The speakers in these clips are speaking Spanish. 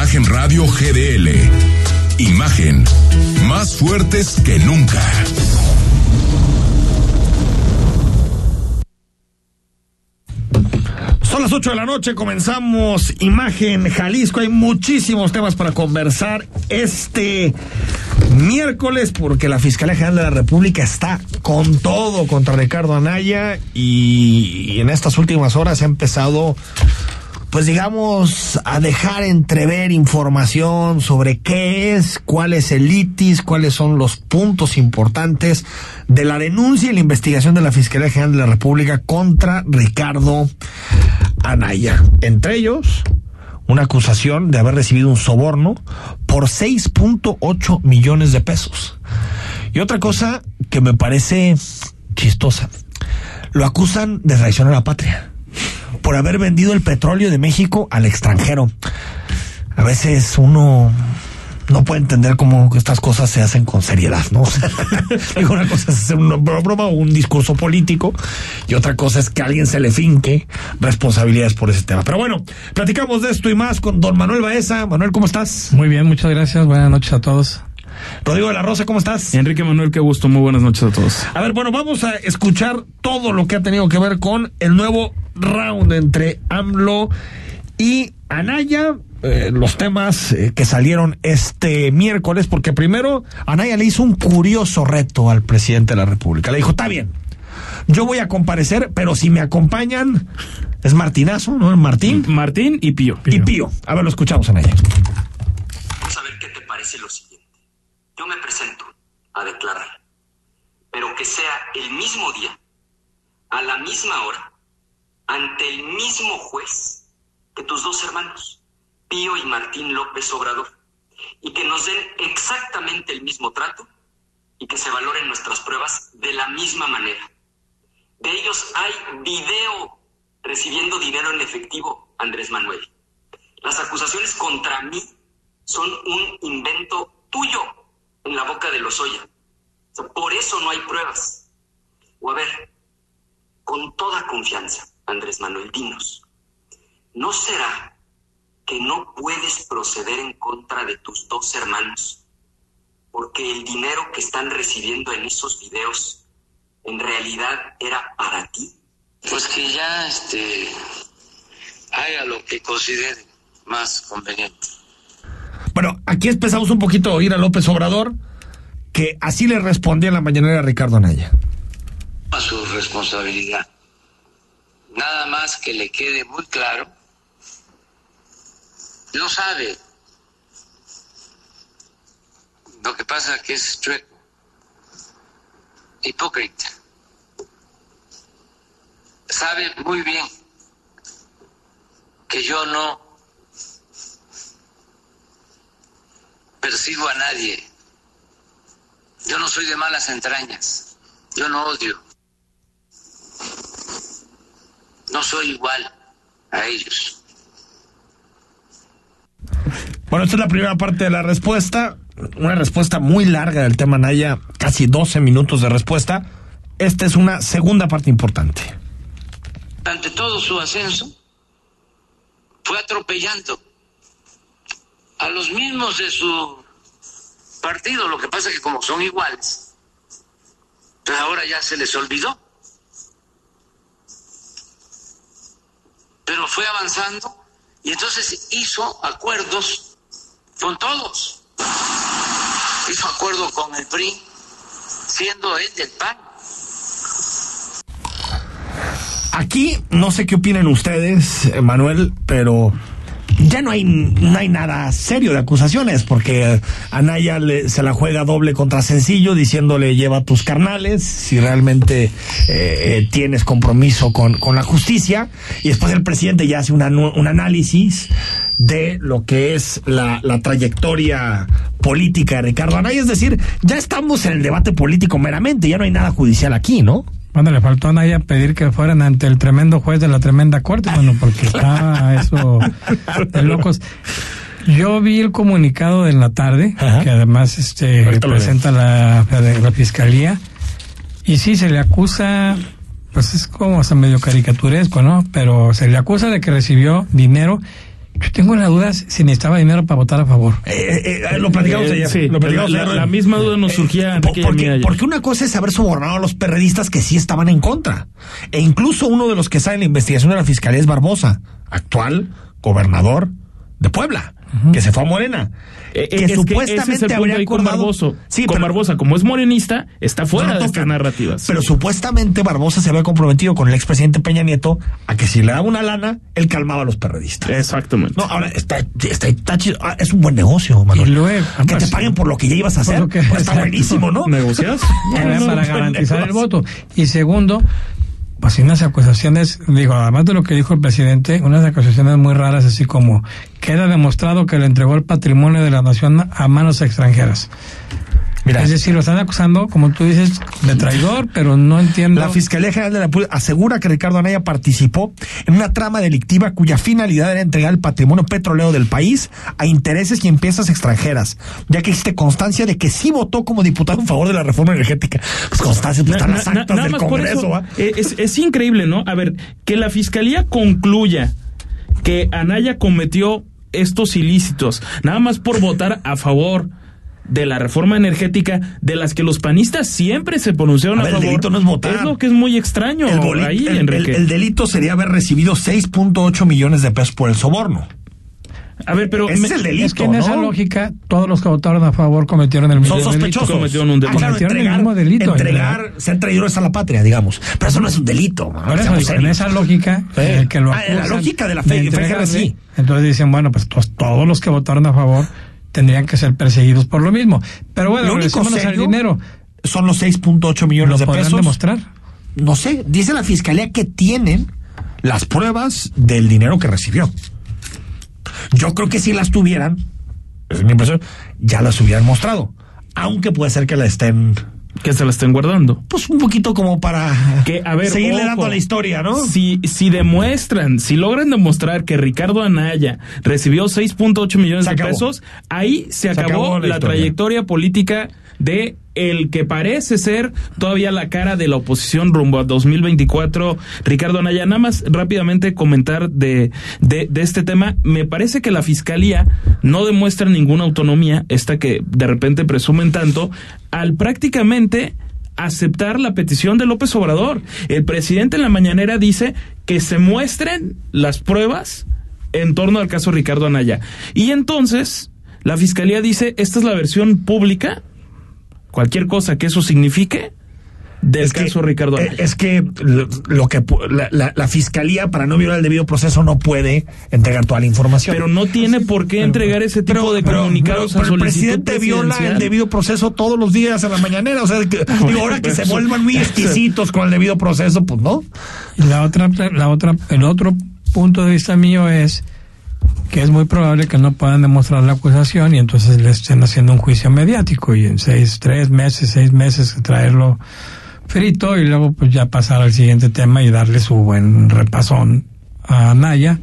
Imagen Radio GDL. Imagen más fuertes que nunca. Son las 8 de la noche, comenzamos Imagen Jalisco. Hay muchísimos temas para conversar este miércoles porque la Fiscalía General de la República está con todo contra Ricardo Anaya y, en estas últimas horas ha empezado pues digamos, a dejar entrever información sobre qué es, cuál es el ITIS, cuáles son los puntos importantes de la denuncia y la investigación de la Fiscalía General de la República contra Ricardo Anaya. Entre ellos, una acusación de haber recibido un soborno por 6.8 millones de pesos. Y otra cosa que me parece chistosa, lo acusan de traición a la patria por haber vendido el petróleo de México al extranjero. A veces uno no puede entender cómo estas cosas se hacen con seriedad, ¿no? Digo, una cosa es hacer una broma o un discurso político y otra cosa es que alguien se le finque responsabilidades por ese tema. Pero bueno, platicamos de esto y más con don Manuel Baeza. Manuel, ¿cómo estás? Muy bien, muchas gracias. Buenas noches a todos. Rodrigo de la Rosa, ¿cómo estás? Enrique Manuel, qué gusto. Muy buenas noches a todos. A ver, bueno, vamos a escuchar todo lo que ha tenido que ver con el nuevo round entre AMLO y Anaya. Eh, los temas eh, que salieron este miércoles, porque primero Anaya le hizo un curioso reto al presidente de la República. Le dijo, está bien, yo voy a comparecer, pero si me acompañan, es Martinazo, ¿no? Martín. Martín y Pío. Y Pío. A ver, lo escuchamos, Anaya. Vamos a ver qué te parece lo siguiente. Yo me presento a declarar, pero que sea el mismo día, a la misma hora, ante el mismo juez que tus dos hermanos, Pío y Martín López Obrador, y que nos den exactamente el mismo trato y que se valoren nuestras pruebas de la misma manera. De ellos hay video recibiendo dinero en efectivo, Andrés Manuel. Las acusaciones contra mí son un invento tuyo en la boca de los Oya. O por eso no hay pruebas. O a ver, con toda confianza, Andrés Manuel, dinos, ¿no será que no puedes proceder en contra de tus dos hermanos? Porque el dinero que están recibiendo en esos videos en realidad era para ti. Pues que ya este haga lo que considere más conveniente. Bueno, aquí empezamos un poquito a oír a López Obrador, que así le respondía en la mañanera a Ricardo Anaya. A su responsabilidad. Nada más que le quede muy claro. No sabe. Lo que pasa es que es chueco. Hipócrita. Sabe muy bien que yo no persigo a nadie. Yo no soy de malas entrañas. Yo no odio. No soy igual a ellos. Bueno, esta es la primera parte de la respuesta. Una respuesta muy larga del tema Naya, casi 12 minutos de respuesta. Esta es una segunda parte importante. Ante todo su ascenso, fue atropellando a los mismos de su partido. Lo que pasa es que como son iguales, pues ahora ya se les olvidó. Pero fue avanzando y entonces hizo acuerdos con todos. Hizo acuerdo con el PRI, siendo él del PAN. Aquí no sé qué opinan ustedes, Manuel, pero ya no hay, no hay nada serio de acusaciones, porque Anaya le, se la juega doble contra sencillo, diciéndole lleva tus carnales, si realmente eh, eh, tienes compromiso con, con, la justicia, y después el presidente ya hace una, un análisis de lo que es la, la, trayectoria política de Ricardo Anaya, es decir, ya estamos en el debate político meramente, ya no hay nada judicial aquí, ¿no? Bueno, le faltó a Naya pedir que fueran ante el tremendo juez de la tremenda corte, bueno, porque está eso de locos. Yo vi el comunicado de la tarde, Ajá. que además este representa la, la, fiscalía, y sí se le acusa, pues es como hasta medio caricaturesco, ¿no? Pero se le acusa de que recibió dinero Yo tengo la duda si necesitaba dinero para votar a favor. Eh, eh, eh, lo platicamos Eh, ayer. sí, lo platicamos la, ayer. la misma duda nos surgía porque, Yamía. porque una cosa es haber sobornado a los perredistas que sí estaban en contra. E incluso uno de los que sale en la investigación de la fiscalía es Barbosa, actual gobernador de Puebla, que se fue a Morena. Eh, que es ese supuestamente es el punto habría con acordado. Barboso. Sí, con pero- Barbosa, como es morenista, está fuera no de estas narrativas. Pero supuestamente Barbosa se había comprometido con el expresidente Peña Nieto a que si le daba una lana, él calmaba a los perredistas. Exactamente. No, ahora está, está, está chido. Ah, es un buen negocio, Manuel. Y luego, que te pues, paguen por lo que ya ibas a hacer. que- pues está buenísimo, ¿no? ¿Negocias? Para garantizar el negocio. voto. Y segundo, pues unas acusaciones, digo, además de lo que dijo el presidente, unas acusaciones muy raras, así como queda demostrado que le entregó el patrimonio de la nación a manos extranjeras. Mira, Es decir, lo están acusando, como tú dices, de traidor, pero no entiendo. La Fiscalía General de la República asegura que Ricardo Anaya participó en una trama delictiva cuya finalidad era entregar el patrimonio petrolero del país a intereses y empresas extranjeras, ya que existe constancia de que sí votó como diputado en favor de la reforma energética. Pues constancia, pues Na- están na- las na- actas nada del Congreso, eh, es, es increíble, ¿no? A ver, que la fiscalía concluya que Anaya cometió estos ilícitos, nada más por votar a favor de la reforma energética de las que los panistas siempre se pronunciaron A a, ver, el favor. delito no es votar. lo que es muy extraño El, boli- ahí, el- el- Enrique. el delito sería haber recibido 6.8 millones de pesos por el soborno. a ver, pero Ese me- es el delito, es que en esa lógica, todos los que votaron a favor cometieron el mismo Son delito. sospechosos. Cometieron un delito. Ah, claro, Cometieron el entregar, mismo delito, entregar, ser traidores a la patria, digamos. Pero eso no es un delito. man, eso, en serios. esa lógica, Sí. el que lo Ah, en la lógica de la de fe- entregarle, sí. Entonces dicen, bueno, pues todos los que votaron a favor tendrían que ser perseguidos por lo mismo. Pero bueno, Lo único al dinero. son los 6.8 ¿Lo millones de podrán pesos. demostrar? No sé, dice la fiscalía que tienen las pruebas del dinero que recibió. Yo creo que si las tuvieran, es mi impresión, ya las hubieran mostrado. Aunque puede ser que la estén, que se la estén guardando. pues un poquito como para Que, a ver, seguirle ojo, dando a la historia, ¿no? Si, si demuestran, si logran demostrar que Ricardo Anaya recibió 6.8 millones de pesos, ahí se, Se acabó, acabó la trayectoria política de el que parece ser todavía la cara de la oposición rumbo a 2024, Ricardo Anaya. Nada más rápidamente comentar de, de, este tema. Me parece que la fiscalía no demuestra ninguna autonomía, esta que de repente presumen tanto, al prácticamente aceptar la petición de López Obrador. El presidente en la mañanera dice que se muestren las pruebas en torno al caso Ricardo Anaya. Y entonces la fiscalía dice, esta es la versión pública, cualquier cosa que eso signifique, del que- caso Ricardo eh, Anaya. Es que lo, lo que pu- la, la- la fiscalía para no violar el debido proceso no puede entregar toda la información. Pero no tiene por qué entregar ese tipo de comunicados pero a el presidente viola el debido proceso todos los días en la mañanera. O sea, que- digo, ahora que se Eso- vuelvan muy exquisitos con el debido proceso, pues no. La otra, la otra, el otro punto de vista mío es que es muy probable que no puedan demostrar la acusación y entonces le estén haciendo un juicio mediático y en seis, tres meses, seis meses traerlo frito y luego pues ya pasar al siguiente tema y darle su buen repasón a Naya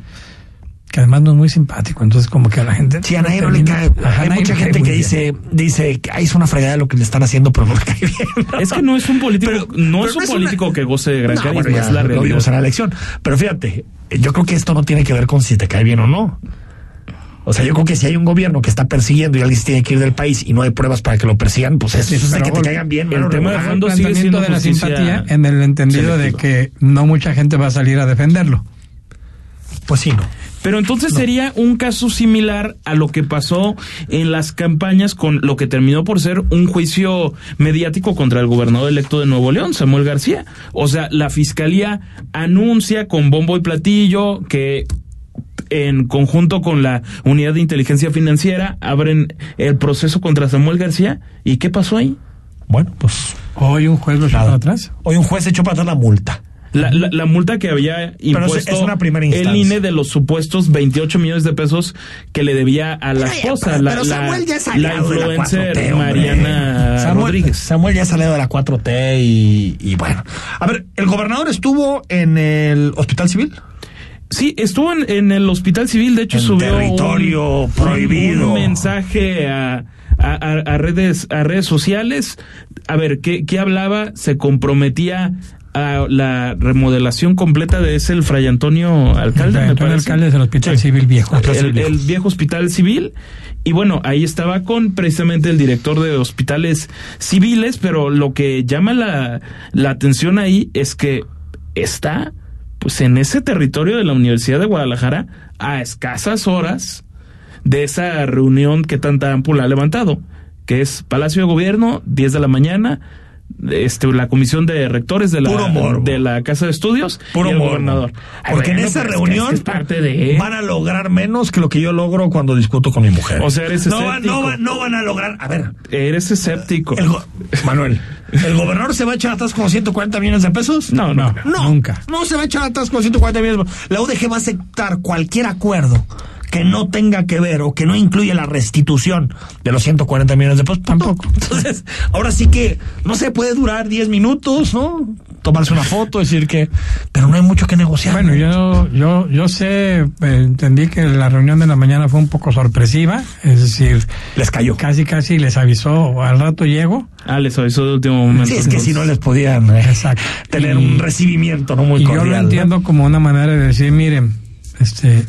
que además no es muy simpático, entonces como que a la gente... Sí, a nadie no le cae. Ajá, Hay mucha gente que bien. dice, dice que "Ay, es una fregada lo que le están haciendo, pero no le cae bien. Es que no es un político, Pero- no pero es un político que goce de gran No, carisma, bueno, es la lo realidad. vimos en la elección. Pero fíjate, yo creo que esto no tiene que ver con si te cae bien o no. O sea, yo creo que si hay un gobierno que está persiguiendo y alguien se tiene que ir del país y no hay pruebas para que lo persigan, pues es, eso es de que te caigan bien. el tema de fondo sigue siendo de la simpatía en el entendido de que no mucha gente va a salir a defenderlo. Pues sí, no. Pero entonces sería un caso similar a lo que pasó en las campañas con lo que terminó por ser un juicio mediático contra el gobernador electo de Nuevo León, Samuel García. O sea, la fiscalía anuncia con bombo y platillo que en conjunto con la unidad de inteligencia financiera abren el proceso contra Samuel García. ¿Y qué pasó ahí? Bueno, pues Hoy un juez lo echó para atrás. hoy un juez echó para atrás la multa. La, la, la multa que había Pero es- impuesto es una primera instancia. el INE de los supuestos 28 millones de pesos que le debía a la esposa, pero- la, pero la- Samuel ya es la aliado de la influencer 4T, hombre. Mariana Samuel, Rodríguez. Samuel ya salió de la 4T y, y bueno. A ver, ¿el gobernador estuvo en el hospital civil? Sí, estuvo en, en el hospital civil, de hecho En subió territorio un, prohibido. un mensaje a, a- a- a redes a redes sociales. A ver, ¿qué, qué hablaba? Se comprometía a la remodelación completa de ese el Fray Antonio Alcalde. Fray me Antonio. Alcalde del Hospital Civil Viejo. El, el viejo hospital civil. Y bueno, ahí estaba con precisamente el director de hospitales civiles, pero lo que llama la, la atención ahí es que está pues en ese territorio de la Universidad de Guadalajara a escasas horas de esa reunión que tanta ámpula ha levantado, que es Palacio de Gobierno, 10 de la mañana, este, la comisión de rectores de la, de la Casa de Estudios Puro y el morbo. gobernador. Ay, Porque en esa pero es que reunión es que es parte de... van a lograr menos que lo que yo logro cuando discuto con mi mujer. O sea, eres no, van- no, escéptico. van- no van a lograr. A ver, Eres escéptico. el Manuel, ¿el gobernador se va a echar atrás con 140 millones de pesos? No, no, No. No, Nunca. No se va a echar atrás con 140 millones. de pesos. La UDG va a aceptar cualquier acuerdo que no tenga que ver o que no incluya la restitución de los 140 millones de pesos. Tampoco. Entonces, ahora sí que no se puede durar 10 minutos, ¿no? Tomarse una foto, decir que. Pero no hay mucho que negociar. Bueno, yo, yo, yo sé, eh, entendí que la reunión de la mañana fue un poco sorpresiva, es decir, Les cayó. casi casi les avisó, al rato llego, Ah, les avisó de último momento. Sí, es que si no les podían eh, Exacto. tener Y- un recibimiento no muy y cordial. yo lo ¿no? entiendo como una manera de decir, miren, este,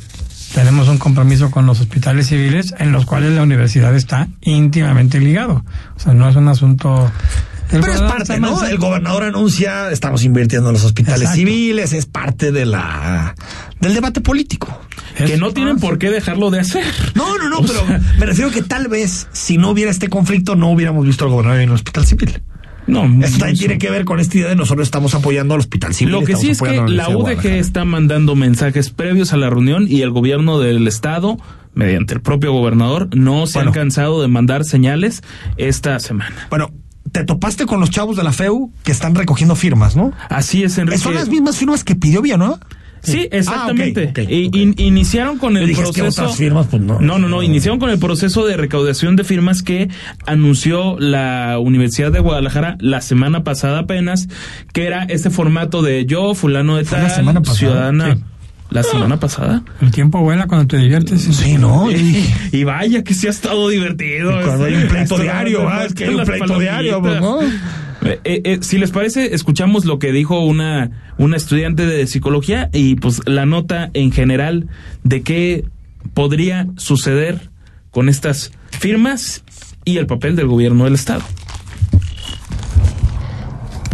tenemos un compromiso con los hospitales civiles en los cuales la universidad está íntimamente ligado. O sea, no es un asunto... el Pero es parte, ¿no? más- El gobernador anuncia, estamos invirtiendo en los hospitales Exacto. civiles, es parte de la del debate político. es- Que no tienen por qué dejarlo de hacer. No, no, no, O pero sea, me refiero que tal vez si no hubiera este conflicto no hubiéramos visto al gobernador en un hospital civil. No, Esto también tiene que ver con esta idea de nosotros estamos apoyando al hospital civil. Lo que sí es que la UDG está mandando mensajes previos a la reunión y el gobierno del estado, mediante el propio gobernador, no se Bueno. han cansado de mandar señales esta semana. Bueno, te topaste con los chavos de la FEU que están recogiendo firmas, ¿no? Así es, Enrique. Son las mismas firmas que pidió Villanueva. Sí, exactamente. Ah, ok. in- iniciaron con el es que proceso. otras firmas, pues, no. No, no, no. Iniciaron con el proceso de recaudación de firmas que anunció la Universidad de Guadalajara la semana pasada apenas, que era este formato de yo, fulano de ¿Fue tal, la semana pasada? ciudadana. Sí. La semana pasada. El tiempo vuela cuando te diviertes. Sí, ¿no? Y- Y vaya que sí ha estado divertido. Cuando hay un pleito diario, ah, es que hay un pleito diario, pues, ¿no? Eh, eh, eh, si les parece, escuchamos lo que dijo una, una estudiante de psicología y pues la nota en general de qué podría suceder con estas firmas y el papel del gobierno del Estado.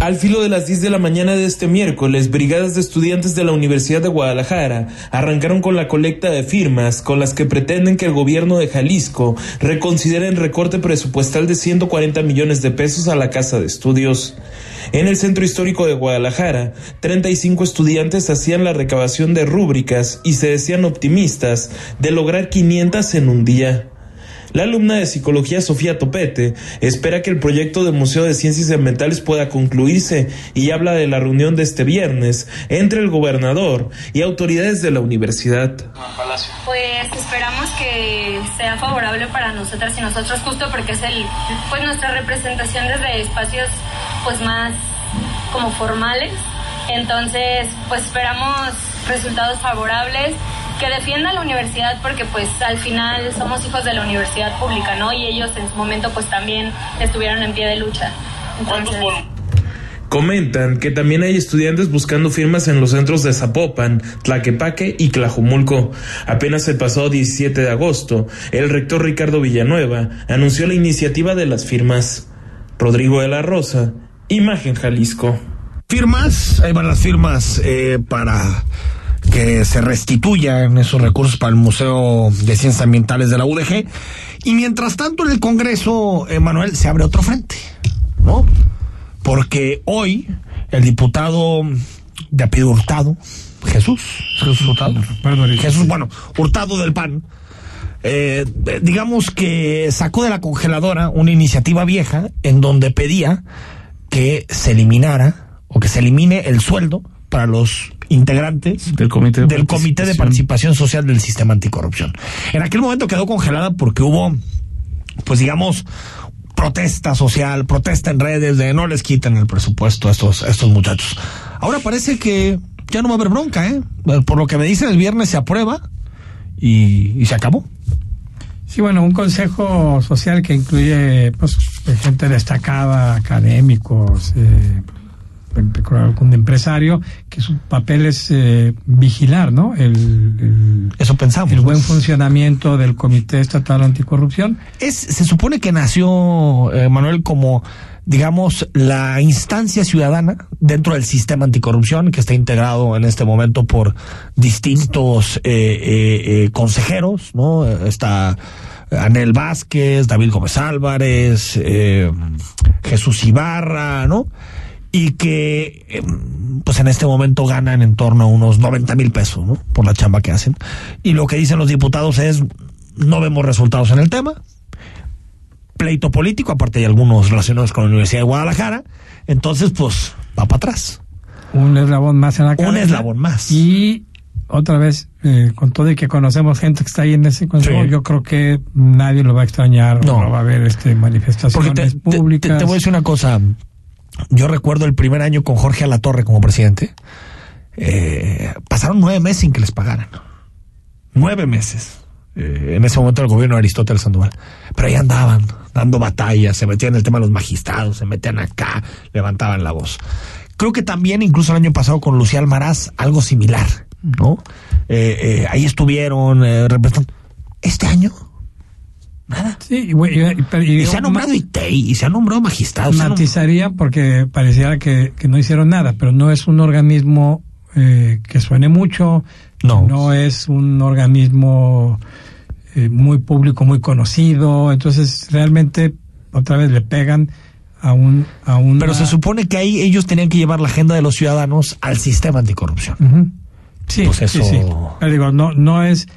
Al filo de las 10 de la mañana de este miércoles, brigadas de estudiantes de la Universidad de Guadalajara arrancaron con la colecta de firmas con las que pretenden que el gobierno de Jalisco reconsidere el recorte presupuestal de 140 millones de pesos a la Casa de Estudios. En el centro histórico de Guadalajara, 35 estudiantes hacían la recabación de rúbricas y se decían optimistas de lograr 500 en un día. La alumna de psicología Sofía Topete espera que el proyecto del Museo de Ciencias Ambientales pueda concluirse y habla de la reunión de este viernes entre el gobernador y autoridades de la universidad. Pues esperamos que sea favorable para nosotras y nosotros justo porque es el pues nuestra representación desde espacios pues más como formales. Entonces, pues esperamos resultados favorables que defienda la universidad porque pues al final somos hijos de la universidad pública, ¿no? Y ellos en su momento pues también estuvieron en pie de lucha. Entonces, Comentan que también hay estudiantes buscando firmas en los centros de Zapopan, Tlaquepaque y Tlajumulco. Apenas el pasado 17 de agosto, el rector Ricardo Villanueva anunció la iniciativa de las firmas. Rodrigo de la Rosa, Imagen Jalisco. firmas, ahí van las firmas eh, para que se restituyan esos recursos para el Museo de Ciencias Ambientales de la UDG. Y mientras tanto en el Congreso, Emanuel, se abre otro frente, ¿no? Porque hoy el diputado de apellido Hurtado, Jesús, Jesús Hurtado, ahorita. Jesús, bueno, Hurtado del PAN, eh, digamos que sacó de la congeladora una iniciativa vieja en donde pedía que se eliminara o que se elimine el sueldo para los integrantes Del Comité de del Comité de Participación. Social del Sistema Anticorrupción. En aquel momento quedó congelada porque hubo, pues digamos, protesta social, protesta en redes de no les quiten el presupuesto a estos, a estos muchachos. Ahora parece que ya no va a haber bronca, ¿eh? Por lo que me dicen, el viernes se aprueba y, y se acabó. Sí, bueno, un consejo social que incluye pues, gente destacada, académicos, eh, algún empresario, que su papel es eh, vigilar, ¿no? El, Eso pensamos. El buen funcionamiento del Comité Estatal Anticorrupción. Es, se supone que nació, eh, Manuel, como digamos, la instancia ciudadana dentro del sistema anticorrupción que está integrado en este momento por distintos eh, consejeros, ¿no? Está Anel Vázquez, David Gómez Álvarez, Jesús Ibarra, ¿no? Y que em, pues en este momento ganan en torno a unos 90 mil pesos ¿no? por la chamba que hacen. Y lo que dicen los diputados es, no vemos resultados en el tema, pleito político, aparte hay algunos relacionados con la Universidad de Guadalajara, entonces pues va para atrás. Un eslabón más en la cabeza. Un eslabón más. Y otra vez, eh, con todo y que conocemos gente que está ahí en ese consejo, yo creo que nadie lo va a extrañar, no, va a haber este manifestaciones públicas. te voy a decir una cosa, yo recuerdo el primer año con Jorge Alatorre como presidente. Eh, pasaron nueve meses sin que les pagaran. Nueve meses. Eh, en ese momento el gobierno de Aristóteles Sandoval. Pero ahí andaban, dando batallas, se metían en el tema de los magistrados, se metían acá, levantaban la voz. Creo que también, incluso el año pasado con Lucía Almaraz, algo similar, ¿no? Eh, ahí estuvieron representando. Este año, Nada. Sí, y, se ha nombrado ITEI y se ha nombrado magistrados. Matizaría porque pareciera que, no hicieron nada, pero no es un organismo eh, que suene mucho, no, no es un organismo eh, muy público, muy conocido, entonces realmente otra vez le pegan a un... A un pero se supone que ahí ellos tenían que llevar la agenda de los ciudadanos al sistema anticorrupción. Sí, pues eso... sí, Pero digo, no, no es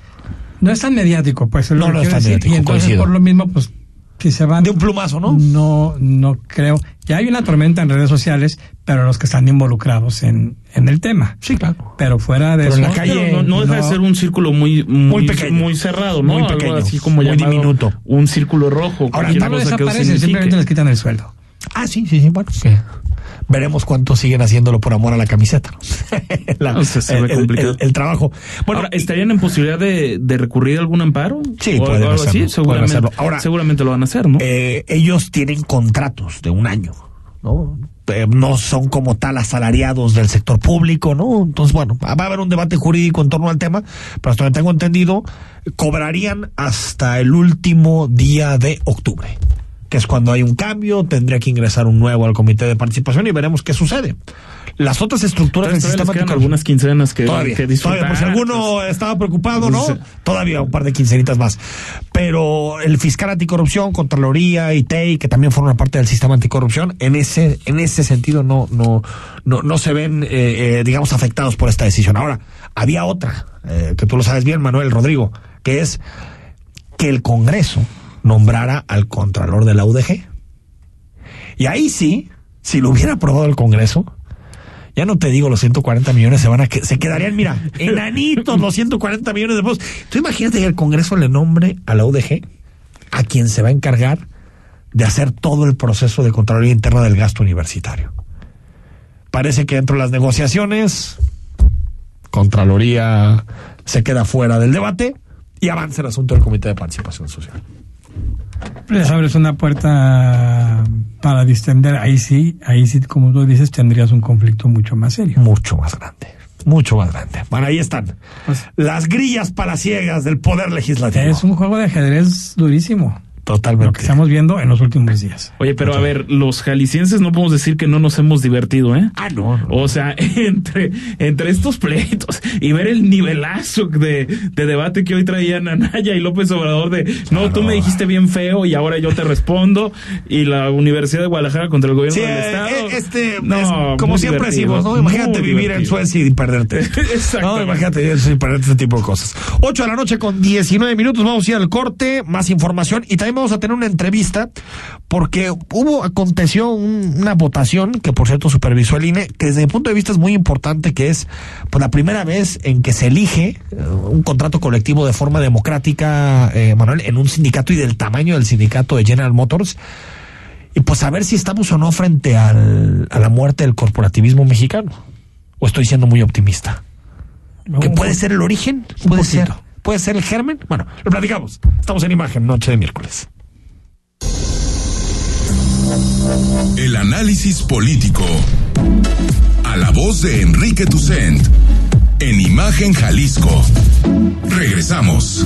no es tan mediático, pues. No, no es tan mediático, Y entonces, por lo mismo, pues, si se van... De un plumazo, ¿no? No, no creo. Ya hay una tormenta en redes sociales, pero los que están involucrados en, en el tema. Sí, claro. Pero fuera de eso... En la calle no, deja de ser un círculo muy, muy, pequeño. Muy cerrado, ¿no? Muy pequeño. así como muy diminuto. Un círculo rojo. Ahora, no desaparecen, simplemente les quitan el sueldo. Ah, sí, sí, sí, bueno. Sí veremos cuántos siguen haciéndolo por amor a la camiseta. el, trabajo. Bueno, ¿estarían en posibilidad de, recurrir a algún amparo? Sí, pueden hacerlo, Seguramente, Ahora, seguramente lo van a hacer, ¿no? Eh, ellos tienen contratos de un año, ¿no? Eh, no son como tal asalariados del sector público, ¿no? Entonces, bueno, va a haber un debate jurídico en torno al tema, pero hasta donde tengo entendido, cobrarían hasta el último día de octubre que es cuando hay un cambio, tendría que ingresar un nuevo al comité de participación y veremos qué sucede. Las otras estructuras del sistema algunas quincenas que, todavía, que todavía, por si alguno estaba preocupado, ¿no? Todavía un par de quincenitas más. Pero el fiscal anticorrupción, Contraloría y TEI, que también forman parte del sistema anticorrupción, en ese, en ese sentido no, no, no, no se ven, eh, eh, digamos, afectados por esta decisión. Ahora, había otra, eh, que tú lo sabes bien, Manuel Rodrigo, que es que el Congreso nombrara al contralor de la UDG. Y ahí sí, si lo hubiera aprobado el Congreso, ya no te digo los 140 millones se van a que se quedarían, mira, enanitos los 140 millones de pesos. Tú imagínate que el Congreso le nombre a la UDG a quien se va a encargar de hacer todo el proceso de Contraloría Interna del gasto universitario. Parece que dentro de las negociaciones, Contraloría se queda fuera del debate y avanza el asunto del Comité de Participación Social. Les abres una puerta para distender, ahí sí, ahí sí, como tú dices, tendrías un conflicto mucho más serio. Mucho más grande, mucho más grande. Bueno, ahí están. Pues las grillas palaciegas del poder legislativo. Es un juego de ajedrez durísimo. Totalmente. Lo que estamos viendo en los últimos días. Oye, pero a ver, los jaliscienses no podemos decir que no nos hemos divertido, ¿eh? Ah, no. O sea, entre, entre estos pleitos y ver el nivelazo de, de debate que hoy traían Anaya y López Obrador de, no, tú me dijiste bien feo y ahora yo te respondo, y la Universidad de Guadalajara contra el gobierno del eh, Estado. Eh, este, no, como siempre decimos, ¿no? Imagínate vivir en Suecia y perderte. Exacto. No, imagínate vivir y perderte este tipo de cosas. 8 de la noche con 19 minutos, vamos a ir al corte, más información y también vamos a tener una entrevista porque hubo, aconteció una votación que por cierto supervisó el INE, que desde mi punto de vista es muy importante, que es pues, la primera vez en que se elige eh, un contrato colectivo de forma democrática, eh, Manuel, en un sindicato y del tamaño del sindicato de General Motors. Y pues a ver si estamos o no frente al, a la muerte del corporativismo mexicano. ¿O estoy siendo muy optimista? ¿Que puede ser el origen? ¿Puede ser? ¿Puede ser el germen? Bueno, lo platicamos. Estamos en imagen, noche de miércoles. El análisis político A la voz de Enrique Tucent en Imagen Jalisco. Regresamos.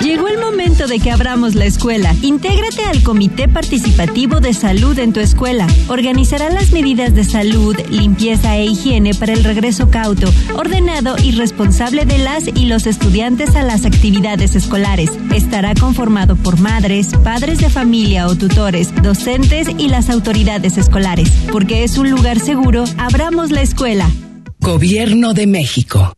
Llegó el momento de que abramos la escuela. Intégrate al Comité Participativo de Salud en tu escuela. Organizará las medidas de salud, limpieza e higiene para el regreso cauto, ordenado y responsable de las y los estudiantes a las actividades escolares. Estará conformado por madres, padres de familia o tutores, docentes y las autoridades escolares. Porque es un lugar seguro, abramos la escuela. Gobierno de México.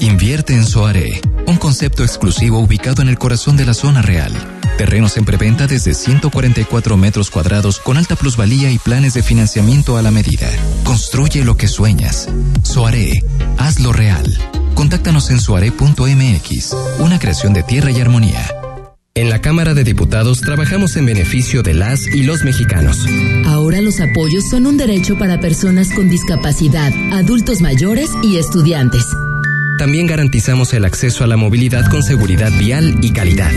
Invierte en Soare, un concepto exclusivo ubicado en el corazón de la zona real. Terrenos en preventa desde 144 metros cuadrados con alta plusvalía y planes de financiamiento a la medida. Construye lo que sueñas. Soare, hazlo real. Contáctanos en soare.mx, una creación de tierra y armonía. En la Cámara de Diputados trabajamos en beneficio de las y los mexicanos. Ahora los apoyos son un derecho para personas con discapacidad, adultos mayores y estudiantes. También garantizamos el acceso a la movilidad con seguridad vial y calidad.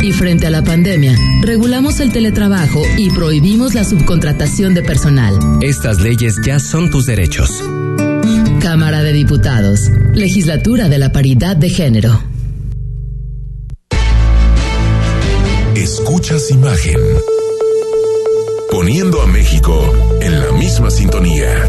Y frente a la pandemia, regulamos el teletrabajo y prohibimos la subcontratación de personal. Estas leyes ya son tus derechos. Cámara de Diputados, Legislatura de la Paridad de Género. Escuchas imagen. Poniendo a México en la misma sintonía.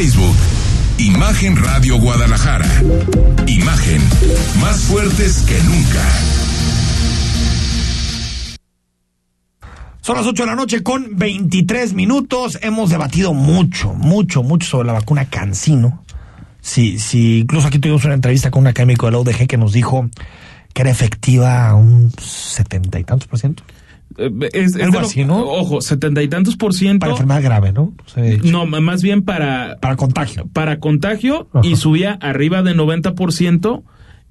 Facebook, Imagen Radio Guadalajara. Imagen, más fuertes que nunca. Son las 8 de la noche con 23 minutos. Hemos debatido mucho, mucho, mucho sobre la vacuna Cancino. Sí, sí, incluso aquí tuvimos una entrevista con un académico de la UDG que nos dijo que era efectiva un setenta y tantos por ciento. Eh, Es, es Algo así, ¿no? Ojo, setenta y tantos por ciento. Para enfermedad grave, ¿no? No, más bien para, para contagio. Para contagio y subía arriba de 90%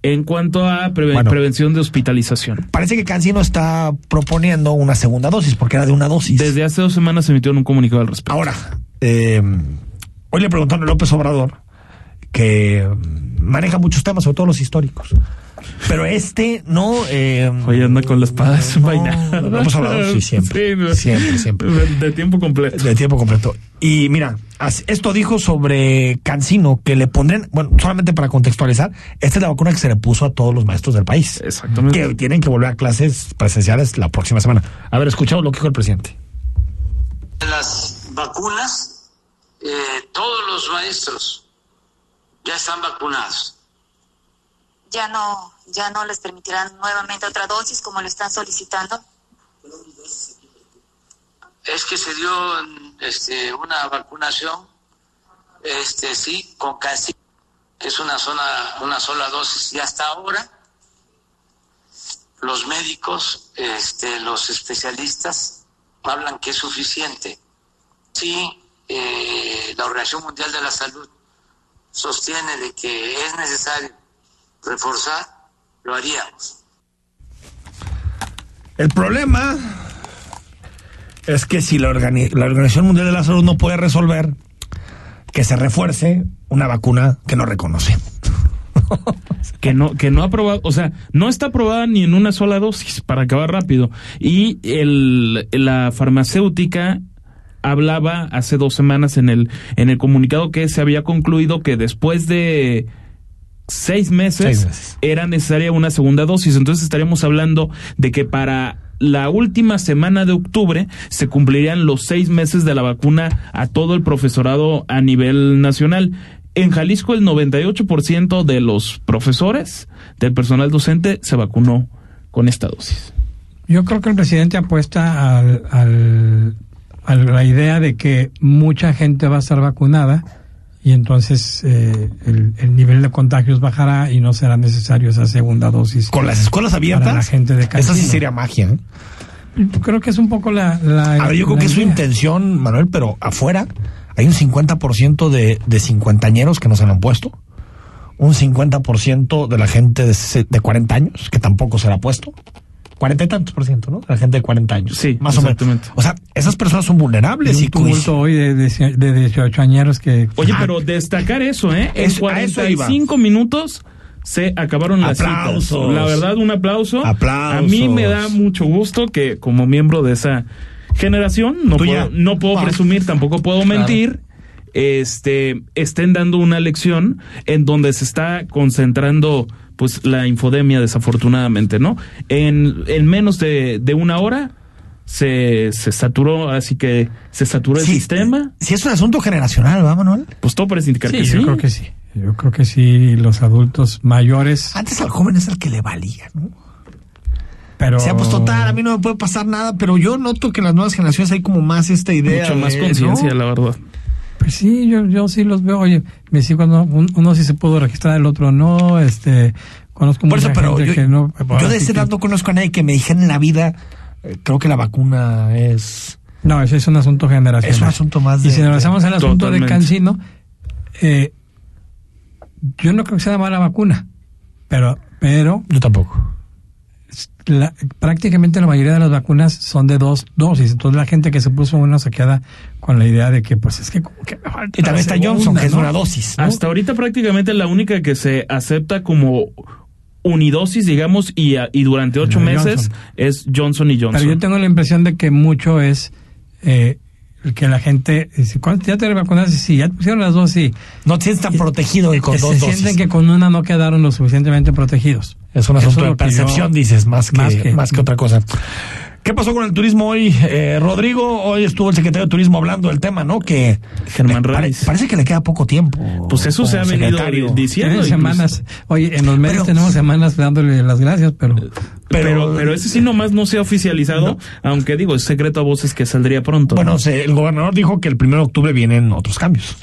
en cuanto a preve- Bueno. prevención de hospitalización. Parece que Cancino está proponiendo una segunda dosis, porque era de una dosis. Desde hace dos semanas se emitió un comunicado al respecto. Ahora, eh, hoy le preguntaron a López Obrador que maneja muchos temas, sobre todo los históricos. Pero este no. Eh, Oye, anda con la espada desenvainada. López Obrador, sí, siempre. Sí, siempre, siempre. De, de tiempo completo. De tiempo completo. Y mira, esto dijo sobre Cancino, que le pondrían, bueno, solamente para contextualizar, esta es la vacuna que se le puso a todos los maestros del país. Exactamente. Que tienen que volver a clases presenciales la próxima semana. A ver, escuchamos lo que dijo el presidente. las vacunas, eh, todos los maestros ya están vacunados. Ya no, ya no les permitirán nuevamente otra dosis como lo están solicitando. Es que se dio este, una vacunación, este, sí, con casi, que es una, zona, una sola dosis. Y hasta ahora, los médicos, este, los especialistas, hablan que es suficiente. Sí, eh, la Organización Mundial de la Salud sostiene de que es necesario reforzar, lo haríamos. El problema es que si la, organi- la Organización Mundial de la Salud no puede resolver que se refuerce una vacuna que no reconoce. que no que no ha aprobado, o sea, no está aprobada ni en una sola dosis para acabar rápido. Y el la farmacéutica hablaba hace dos semanas en el en el comunicado que se había concluido que después de seis meses, Seis meses. era necesaria una segunda dosis. Entonces estaríamos hablando de que para la última semana de octubre se cumplirían los seis meses de la vacuna a todo el profesorado a nivel nacional. En Jalisco el 98% de los profesores, del personal docente, se vacunó con esta dosis. Yo creo que el presidente apuesta al, al- a la idea de que mucha gente va a estar vacunada y entonces eh, el, el nivel de contagios bajará y no será necesario esa segunda dosis. Con las escuelas abiertas, Para la gente de esa sí sería magia. ¿eh? Creo que es un poco la... la A ver, yo creo que es su intención, Manuel, pero afuera hay un 50% de, de cincuentañeros que no se lo han puesto. Un 50% de la gente de, de 40 años que tampoco se la ha puesto. 40 y tantos por ciento, ¿no? La gente de 40 años. Sí, más o menos. exactamente. O sea, esas personas son Y vulnerables y, un tumulto hoy de, de, de 18 años que... Oye, Ah. pero destacar eso, ¿eh? En iba. 45 minutos se acabaron las Aplausos. citas. La verdad, un aplauso. Aplausos. A mí me da mucho gusto que como miembro de esa generación, no puedo, no puedo Ah. presumir, tampoco puedo Claro. mentir, este, estén dando una lección en donde se está concentrando pues la infodemia desafortunadamente, ¿no? En, en menos de, de una hora se, se saturó, así que se saturó el Sí, sistema. Si es un asunto generacional, ¿va, Manuel? Pues todo parece indicar Sí, que yo sí. creo que sí. Yo creo que sí, los adultos mayores... Antes al joven es el que le valía, ¿no? Pero... Se ha puesto total, a mí no me puede pasar nada, pero yo noto que en las nuevas generaciones hay como más esta idea. Mucho más de, conciencia, ¿no? la verdad. Pues sí, yo, yo sí los veo. Oye, mis hijos, no, un- uno sí se pudo registrar, el otro no. Este, conozco Por eso, mucha pero gente yo, que no. yo de ese que- lado no conozco a nadie que me dijera en la vida, eh, creo que la vacuna es... No, ese es un asunto generacional. Es un asunto más de- Y si nos hacemos el asunto Totalmente. de Cancino, eh, yo no creo que sea mala vacuna, pero, pero Yo tampoco. La- prácticamente la mayoría de las vacunas son de dos dosis. Entonces la gente que se puso una se queda con la idea de que, pues es que como que me falta Y también está segunda, Johnson, que es una dosis. ¿no? Hasta ahorita prácticamente la única que se acepta como unidosis, digamos, y, a- y durante ocho meses Johnson. es Johnson y Johnson. Pero yo tengo la impresión de que mucho es eh, que la gente dice, ¿cuánto ya te vacunaste? Sí, ya te pusieron las dos, sí. No tienes tan protegido y con Que dos se dosis. sienten que con una no quedaron lo suficientemente protegidos. Es un asunto es de percepción, yo- dices, más que, más más que- otra cosa. ¿Qué pasó con el turismo hoy, eh, Rodrigo? Hoy estuvo el secretario de Turismo hablando del tema, ¿no? Que Germán pare- Reyes. parece que le queda poco tiempo. Pues eso se ha venido diciendo. Semanas. Oye, en los medios Pero- tenemos semanas dándole las gracias, pero Pero, pero, ese sí nomás no se ha oficializado, aunque digo, es secreto a voces que saldría pronto. Bueno, se- el gobernador dijo que el 1 de octubre vienen otros cambios.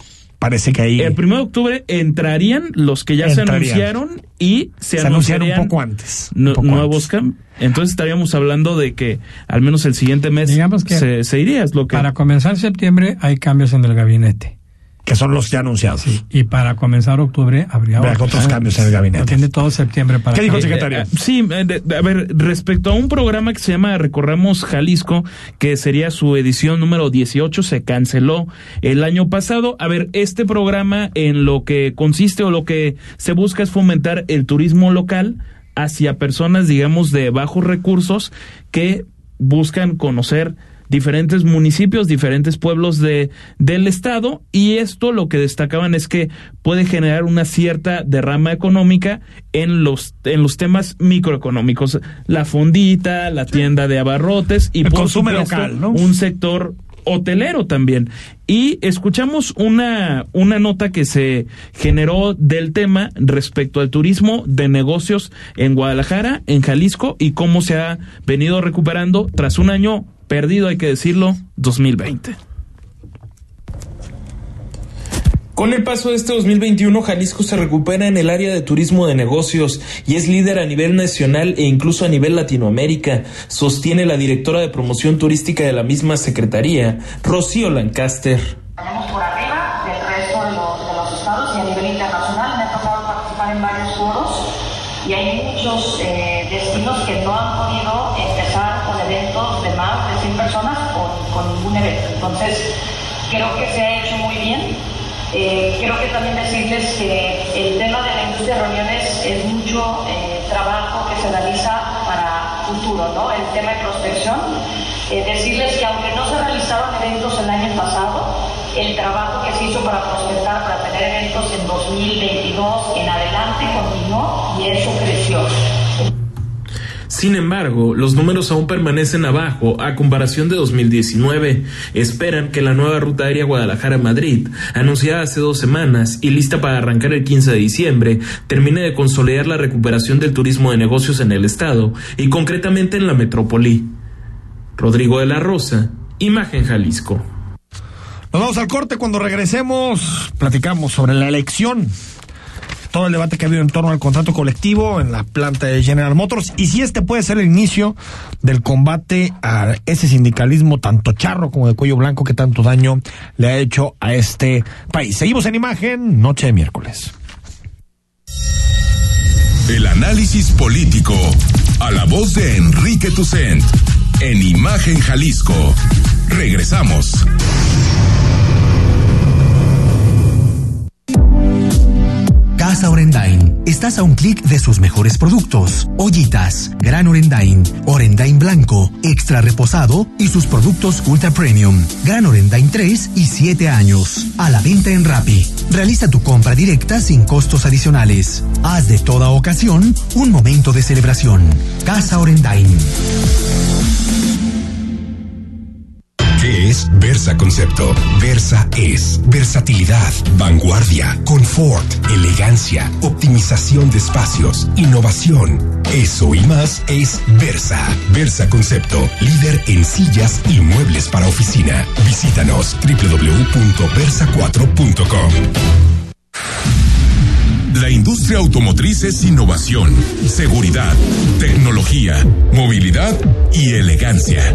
Parece que ahí el primero de octubre entrarían los que ya se anunciaron y se, se anunciaron un poco antes. nu- un poco nuevos antes. Entonces estaríamos hablando de que al menos el siguiente mes Digamos que se, se iría, es lo que... para comenzar septiembre hay cambios en el gabinete. Que son los ya anunciados. Y para comenzar octubre habría otros cambios en el gabinete. Tiene todo septiembre para ¿Qué dijo el que- secretario? Eh, eh, sí, eh, de- de- a ver, respecto a un programa que se llama Recorramos Jalisco, que sería su edición número 18, se canceló el año pasado. A ver, este programa en lo que consiste o lo que se busca es fomentar el turismo local hacia personas, digamos, de bajos recursos que buscan conocer diferentes municipios, diferentes pueblos de, del estado y esto lo que destacaban es que puede generar una cierta derrama económica en los en los temas microeconómicos, la fondita, la tienda de abarrotes y El por consumo supuesto, local, ¿no? un sector hotelero también. Y escuchamos una, una nota que se generó del tema respecto al turismo de negocios en Guadalajara, en Jalisco, y cómo se ha venido recuperando tras un año perdido, hay que decirlo, 2020. Con el paso de este 2021, Jalisco se recupera en el área de turismo de negocios y es líder a nivel nacional e incluso a nivel Latinoamérica, sostiene la directora de promoción turística de la misma secretaría, Rocío Lancaster. Tenemos por arriba del resto de los, de los estados y a nivel internacional. Me ha tocado participar en varios foros y hay muchos eh, destinos que no han podido empezar o Entonces, creo que se ha hecho muy bien. Eh, creo que también decirles que el tema de la industria de reuniones es mucho eh, trabajo que se realiza para futuro, ¿no? El tema de prospección. Eh, decirles que aunque no se realizaron eventos el año pasado, el trabajo que se hizo para prospectar, para tener eventos en 2022 en adelante continuó y eso creció. Sin embargo, los números aún permanecen abajo a comparación de 2019. Esperan que la nueva ruta aérea Guadalajara-Madrid, anunciada hace dos semanas y lista para arrancar el 15 de diciembre, termine de consolidar la recuperación del turismo de negocios en el estado y concretamente en la metrópoli. Rodrigo de la Rosa, Imagen Jalisco. Nos vamos al corte. Cuando regresemos, platicamos sobre la elección. Todo el debate que ha habido en torno al contrato colectivo en la planta de General Motors y si este puede ser el inicio del combate a ese sindicalismo tanto charro como de cuello blanco que tanto daño le ha hecho a este país. Seguimos en imagen, noche de miércoles. El análisis político a la voz de Enrique Tucent en Imagen Jalisco. Regresamos. Casa Orendain. Estás a un clic de sus mejores productos. Ollitas, Gran Orendain, Orendain Blanco, Extra Reposado y sus productos Ultra Premium. Gran Orendain 3 y 7 años. A la venta en Rappi. Realiza tu compra directa sin costos adicionales. Haz de toda ocasión un momento de celebración. Casa Orendain. ¿Qué es Versa Concepto? Versa es versatilidad, vanguardia, confort, elegancia, optimización de espacios, innovación. Eso y más es Versa. Versa Concepto, líder en sillas y muebles para oficina. Visítanos www.versa4.com. La industria automotriz es innovación, seguridad, tecnología, movilidad y elegancia.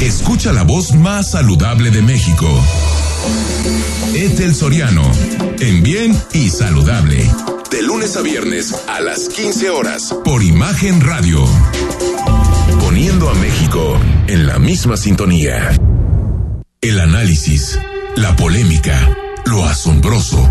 Escucha la voz más saludable de México. Etel Soriano, en bien y saludable. De lunes a viernes a las 15 horas por Imagen Radio. Poniendo a México en la misma sintonía. El análisis, la polémica, lo asombroso,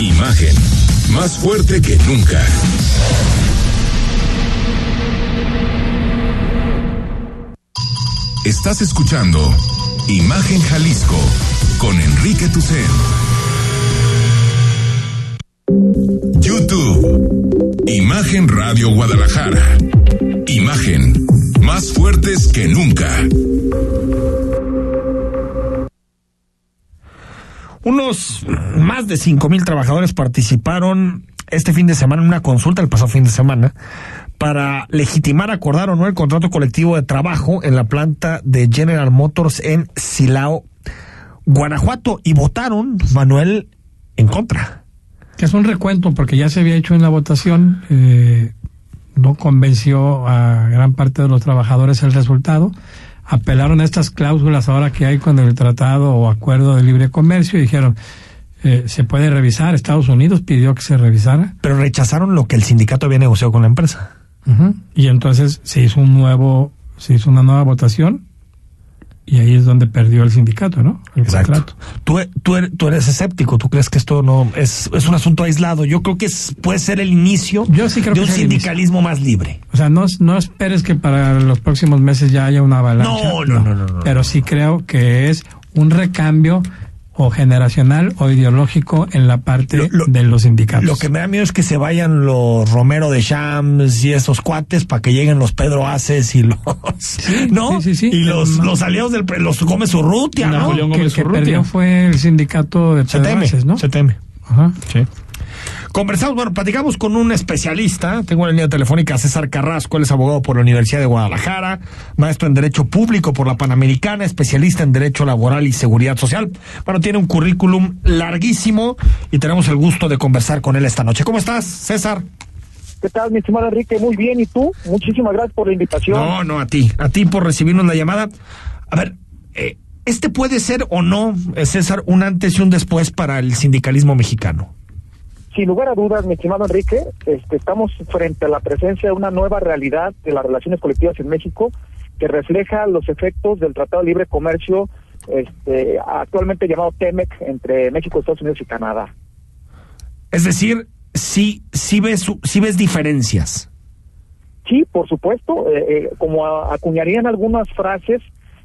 Imagen, más fuerte que nunca. Estás escuchando Imagen Jalisco con Enrique Tucen. YouTube. Imagen Radio Guadalajara. Imagen. Más fuertes que nunca. Unos más de cinco mil trabajadores participaron este fin de semana en una consulta, el pasado fin de semana, para legitimar, acordar o no el contrato colectivo de trabajo en la planta de General Motors en Silao, Guanajuato, y votaron, Manuel, en contra. Que es un recuento, porque ya se había hecho en la votación, eh, no convenció a gran parte de los trabajadores el resultado. Apelaron a estas cláusulas ahora que hay con el tratado o acuerdo de libre comercio y dijeron, eh, se puede revisar. Estados Unidos pidió que se revisara. Pero rechazaron lo que el sindicato había negociado con la empresa. Y entonces se hizo un nuevo, se hizo una nueva votación y ahí es donde perdió el sindicato, ¿no? El Exacto. contrato. Tú, tú, eres, tú eres escéptico, tú crees que esto no es, es un asunto aislado. Yo creo que es- puede ser el inicio Yo sí creo de que un sindicalismo más libre. O sea, no, no esperes que para los próximos meses ya haya una avalancha. No, no, no, no, no. Pero sí creo que es un recambio o generacional o ideológico en la parte de los sindicatos. Lo que me da miedo es que se vayan los Romero de Shams y esos cuates para que lleguen los Pedro Aces y los ¿no? y los, los aliados del pre- los Gómez Urrutia, ¿no? que el que perdió fue el sindicato de Se teme, Pedroaces, ¿no? se teme. Ajá. Sí. Conversamos, bueno, platicamos con un especialista. Tengo en la línea telefónica a César Carrasco, él es abogado por la Universidad de Guadalajara, maestro en Derecho Público por la Panamericana, especialista en Derecho Laboral y Seguridad Social. Bueno, tiene un currículum larguísimo y tenemos el gusto de conversar con él esta noche. ¿Cómo estás, César? ¿Qué tal, mi estimado Enrique? Muy bien, ¿y tú? Muchísimas gracias por la invitación. No, no, a ti, a ti por recibirnos la llamada. A ver, eh, este puede ser o no, eh, César, un antes y un después para el sindicalismo mexicano. Sin lugar a dudas, mi estimado Enrique, este, estamos frente a la presencia de una nueva realidad de las relaciones colectivas en México que refleja los efectos del Tratado de Libre Comercio este, actualmente llamado TEMEC entre México, Estados Unidos y Canadá. Es decir, sí, sí ves, sí ves diferencias. Sí, por supuesto, eh, eh, como a- acuñarían algunas frases,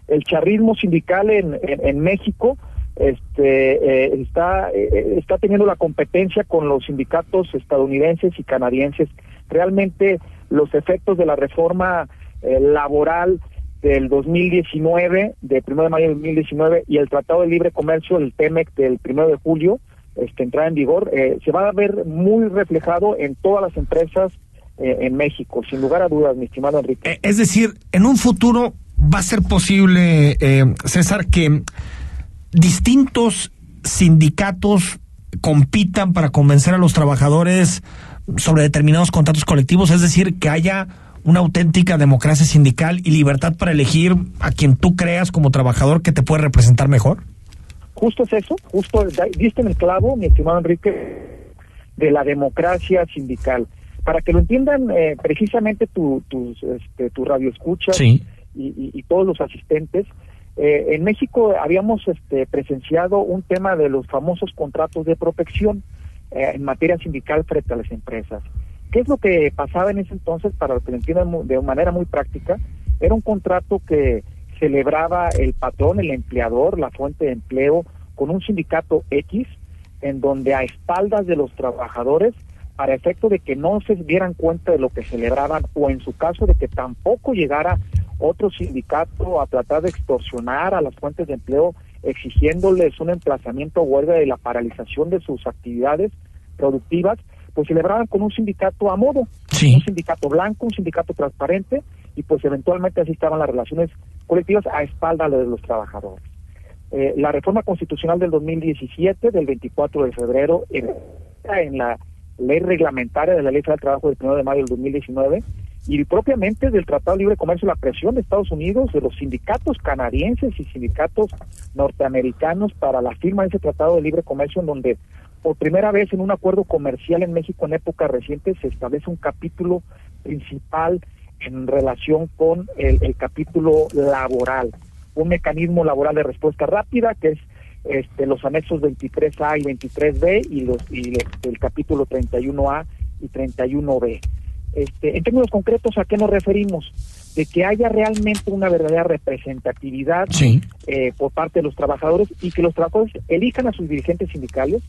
el charrismo sindical en, en, en México este, eh, está, eh, está teniendo la competencia con los sindicatos estadounidenses y canadienses. Realmente los efectos de la reforma eh, laboral del 2019, del 1 de mayo del 2019, y el Tratado de Libre Comercio, el TEMEC del 1 de julio, este, entrada en vigor, eh, se va a ver muy reflejado en todas las empresas eh, en México, sin lugar a dudas, mi estimado Enrique. Eh, Es decir, en un futuro va a ser posible, César, que distintos sindicatos compitan para convencer a los trabajadores sobre determinados contratos colectivos, es decir, que haya una auténtica democracia sindical y libertad para elegir a quien tú creas como trabajador que te puede representar mejor. Justo es eso, justo diste en el clavo, mi estimado Enrique, de la democracia sindical. Para que lo entiendan eh, precisamente tu, tus, este, tu Sí. y, y- y todos los asistentes, eh, en México habíamos este, presenciado un tema de los famosos contratos de protección eh, en materia sindical frente a las empresas. ¿Qué es lo que pasaba en ese entonces? Para que lo entiendan de manera muy práctica, era un contrato que celebraba el patrón, el empleador, la fuente de empleo, con un sindicato X, en donde a espaldas de los trabajadores, para efecto de que no se dieran cuenta de lo que celebraban, o en su caso de que tampoco llegara otro sindicato a tratar de extorsionar a las fuentes de empleo, exigiéndoles un emplazamiento a huelga y la paralización de sus actividades productivas, pues celebraban con un sindicato a modo, un sindicato blanco, un sindicato transparente, y pues eventualmente así estaban las relaciones colectivas a espalda de los trabajadores. Eh, la reforma constitucional del 2017, del 24 de febrero, en, en la ley reglamentaria de la Ley Federal del Trabajo del 1 de mayo del 2019, y propiamente del Tratado de Libre Comercio, la presión de Estados Unidos, de los sindicatos canadienses y sindicatos norteamericanos para la firma de ese Tratado de Libre Comercio, en donde por primera vez en un acuerdo comercial en México en época reciente se establece un capítulo principal en relación con el, el capítulo laboral, un mecanismo laboral de respuesta rápida que es este, los anexos 23A y 23B y, los, y el, el capítulo 31A y 31B. Este, en términos concretos, ¿a qué nos referimos? De que haya realmente una verdadera representatividad eh, por parte de los trabajadores y que los trabajadores elijan a sus dirigentes sindicales,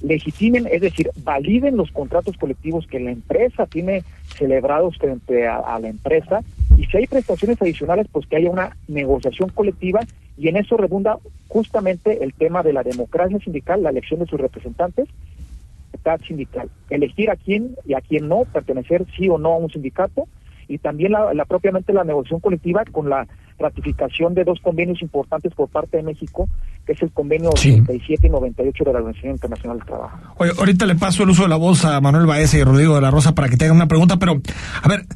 legitimen, es decir, validen los contratos colectivos que la empresa tiene celebrados frente a, a la empresa y si hay prestaciones adicionales, pues que haya una negociación colectiva y en eso redunda justamente el tema de la democracia sindical, la elección de sus representantes libertad sindical, elegir a quién y a quién no, pertenecer sí o no a un sindicato, y también la, la propiamente la negociación colectiva con la ratificación de dos convenios importantes por parte de México, que es el convenio 87 y 98 de la Organización Internacional del Trabajo. Oye, ahorita le paso el uso de la voz a Manuel Baeza y Rodrigo de la Rosa para que te hagan una pregunta, pero, a ver,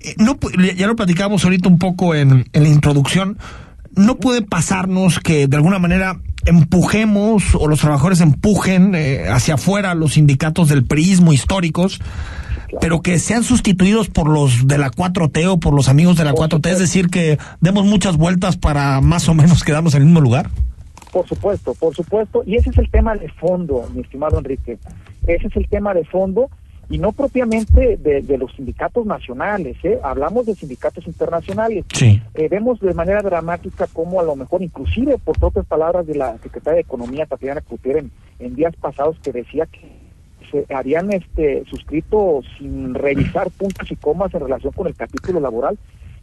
eh, no, ya lo platicamos ahorita un poco en, en la introducción, no puede pasarnos que de alguna manera empujemos o los trabajadores empujen eh, hacia afuera los sindicatos del priismo históricos pero que sean sustituidos por los de la 4T o por los amigos de la 4T, es decir, que demos muchas vueltas para más o menos quedarnos en el mismo lugar. Por supuesto, por supuesto, y ese es el tema de fondo, mi estimado Enrique. Ese es el tema de fondo y no propiamente de, los sindicatos nacionales, ¿eh? hablamos de sindicatos internacionales. Sí. Eh, vemos de manera dramática cómo a lo mejor, inclusive por propias palabras de la secretaria de Economía, Tatiana Cloutier, en, en días pasados que decía que se habían este, suscrito sin revisar puntos y comas en relación con el capítulo laboral.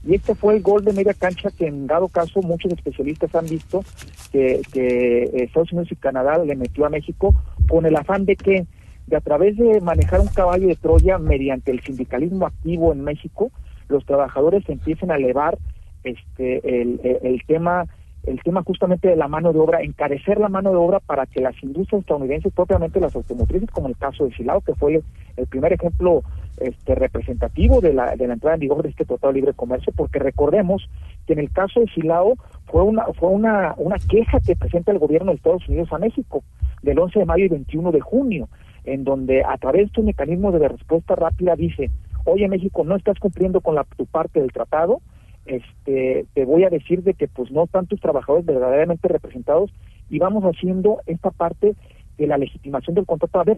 Y este fue el gol de media cancha que en dado caso muchos especialistas han visto que, que Estados Unidos y Canadá le metió a México con el afán de que de a través de manejar un caballo de Troya mediante el sindicalismo activo en México, los trabajadores empiecen a elevar este el, el tema el tema justamente de la mano de obra, encarecer la mano de obra para que las industrias estadounidenses, propiamente las automotrices, como el caso de Silao, que fue el primer ejemplo este, representativo de la, de la entrada en vigor de este Tratado de Libre Comercio, porque recordemos que en el caso de Silao fue una, fue una, una queja que presenta el gobierno de Estados Unidos a México del 11 de mayo y 21 de junio, en donde a través de un mecanismo de respuesta rápida dice, oye México, no estás cumpliendo con la, tu parte del tratado, este, te voy a decir de que pues no están tus trabajadores verdaderamente representados y vamos haciendo esta parte de la legitimación del contrato a ver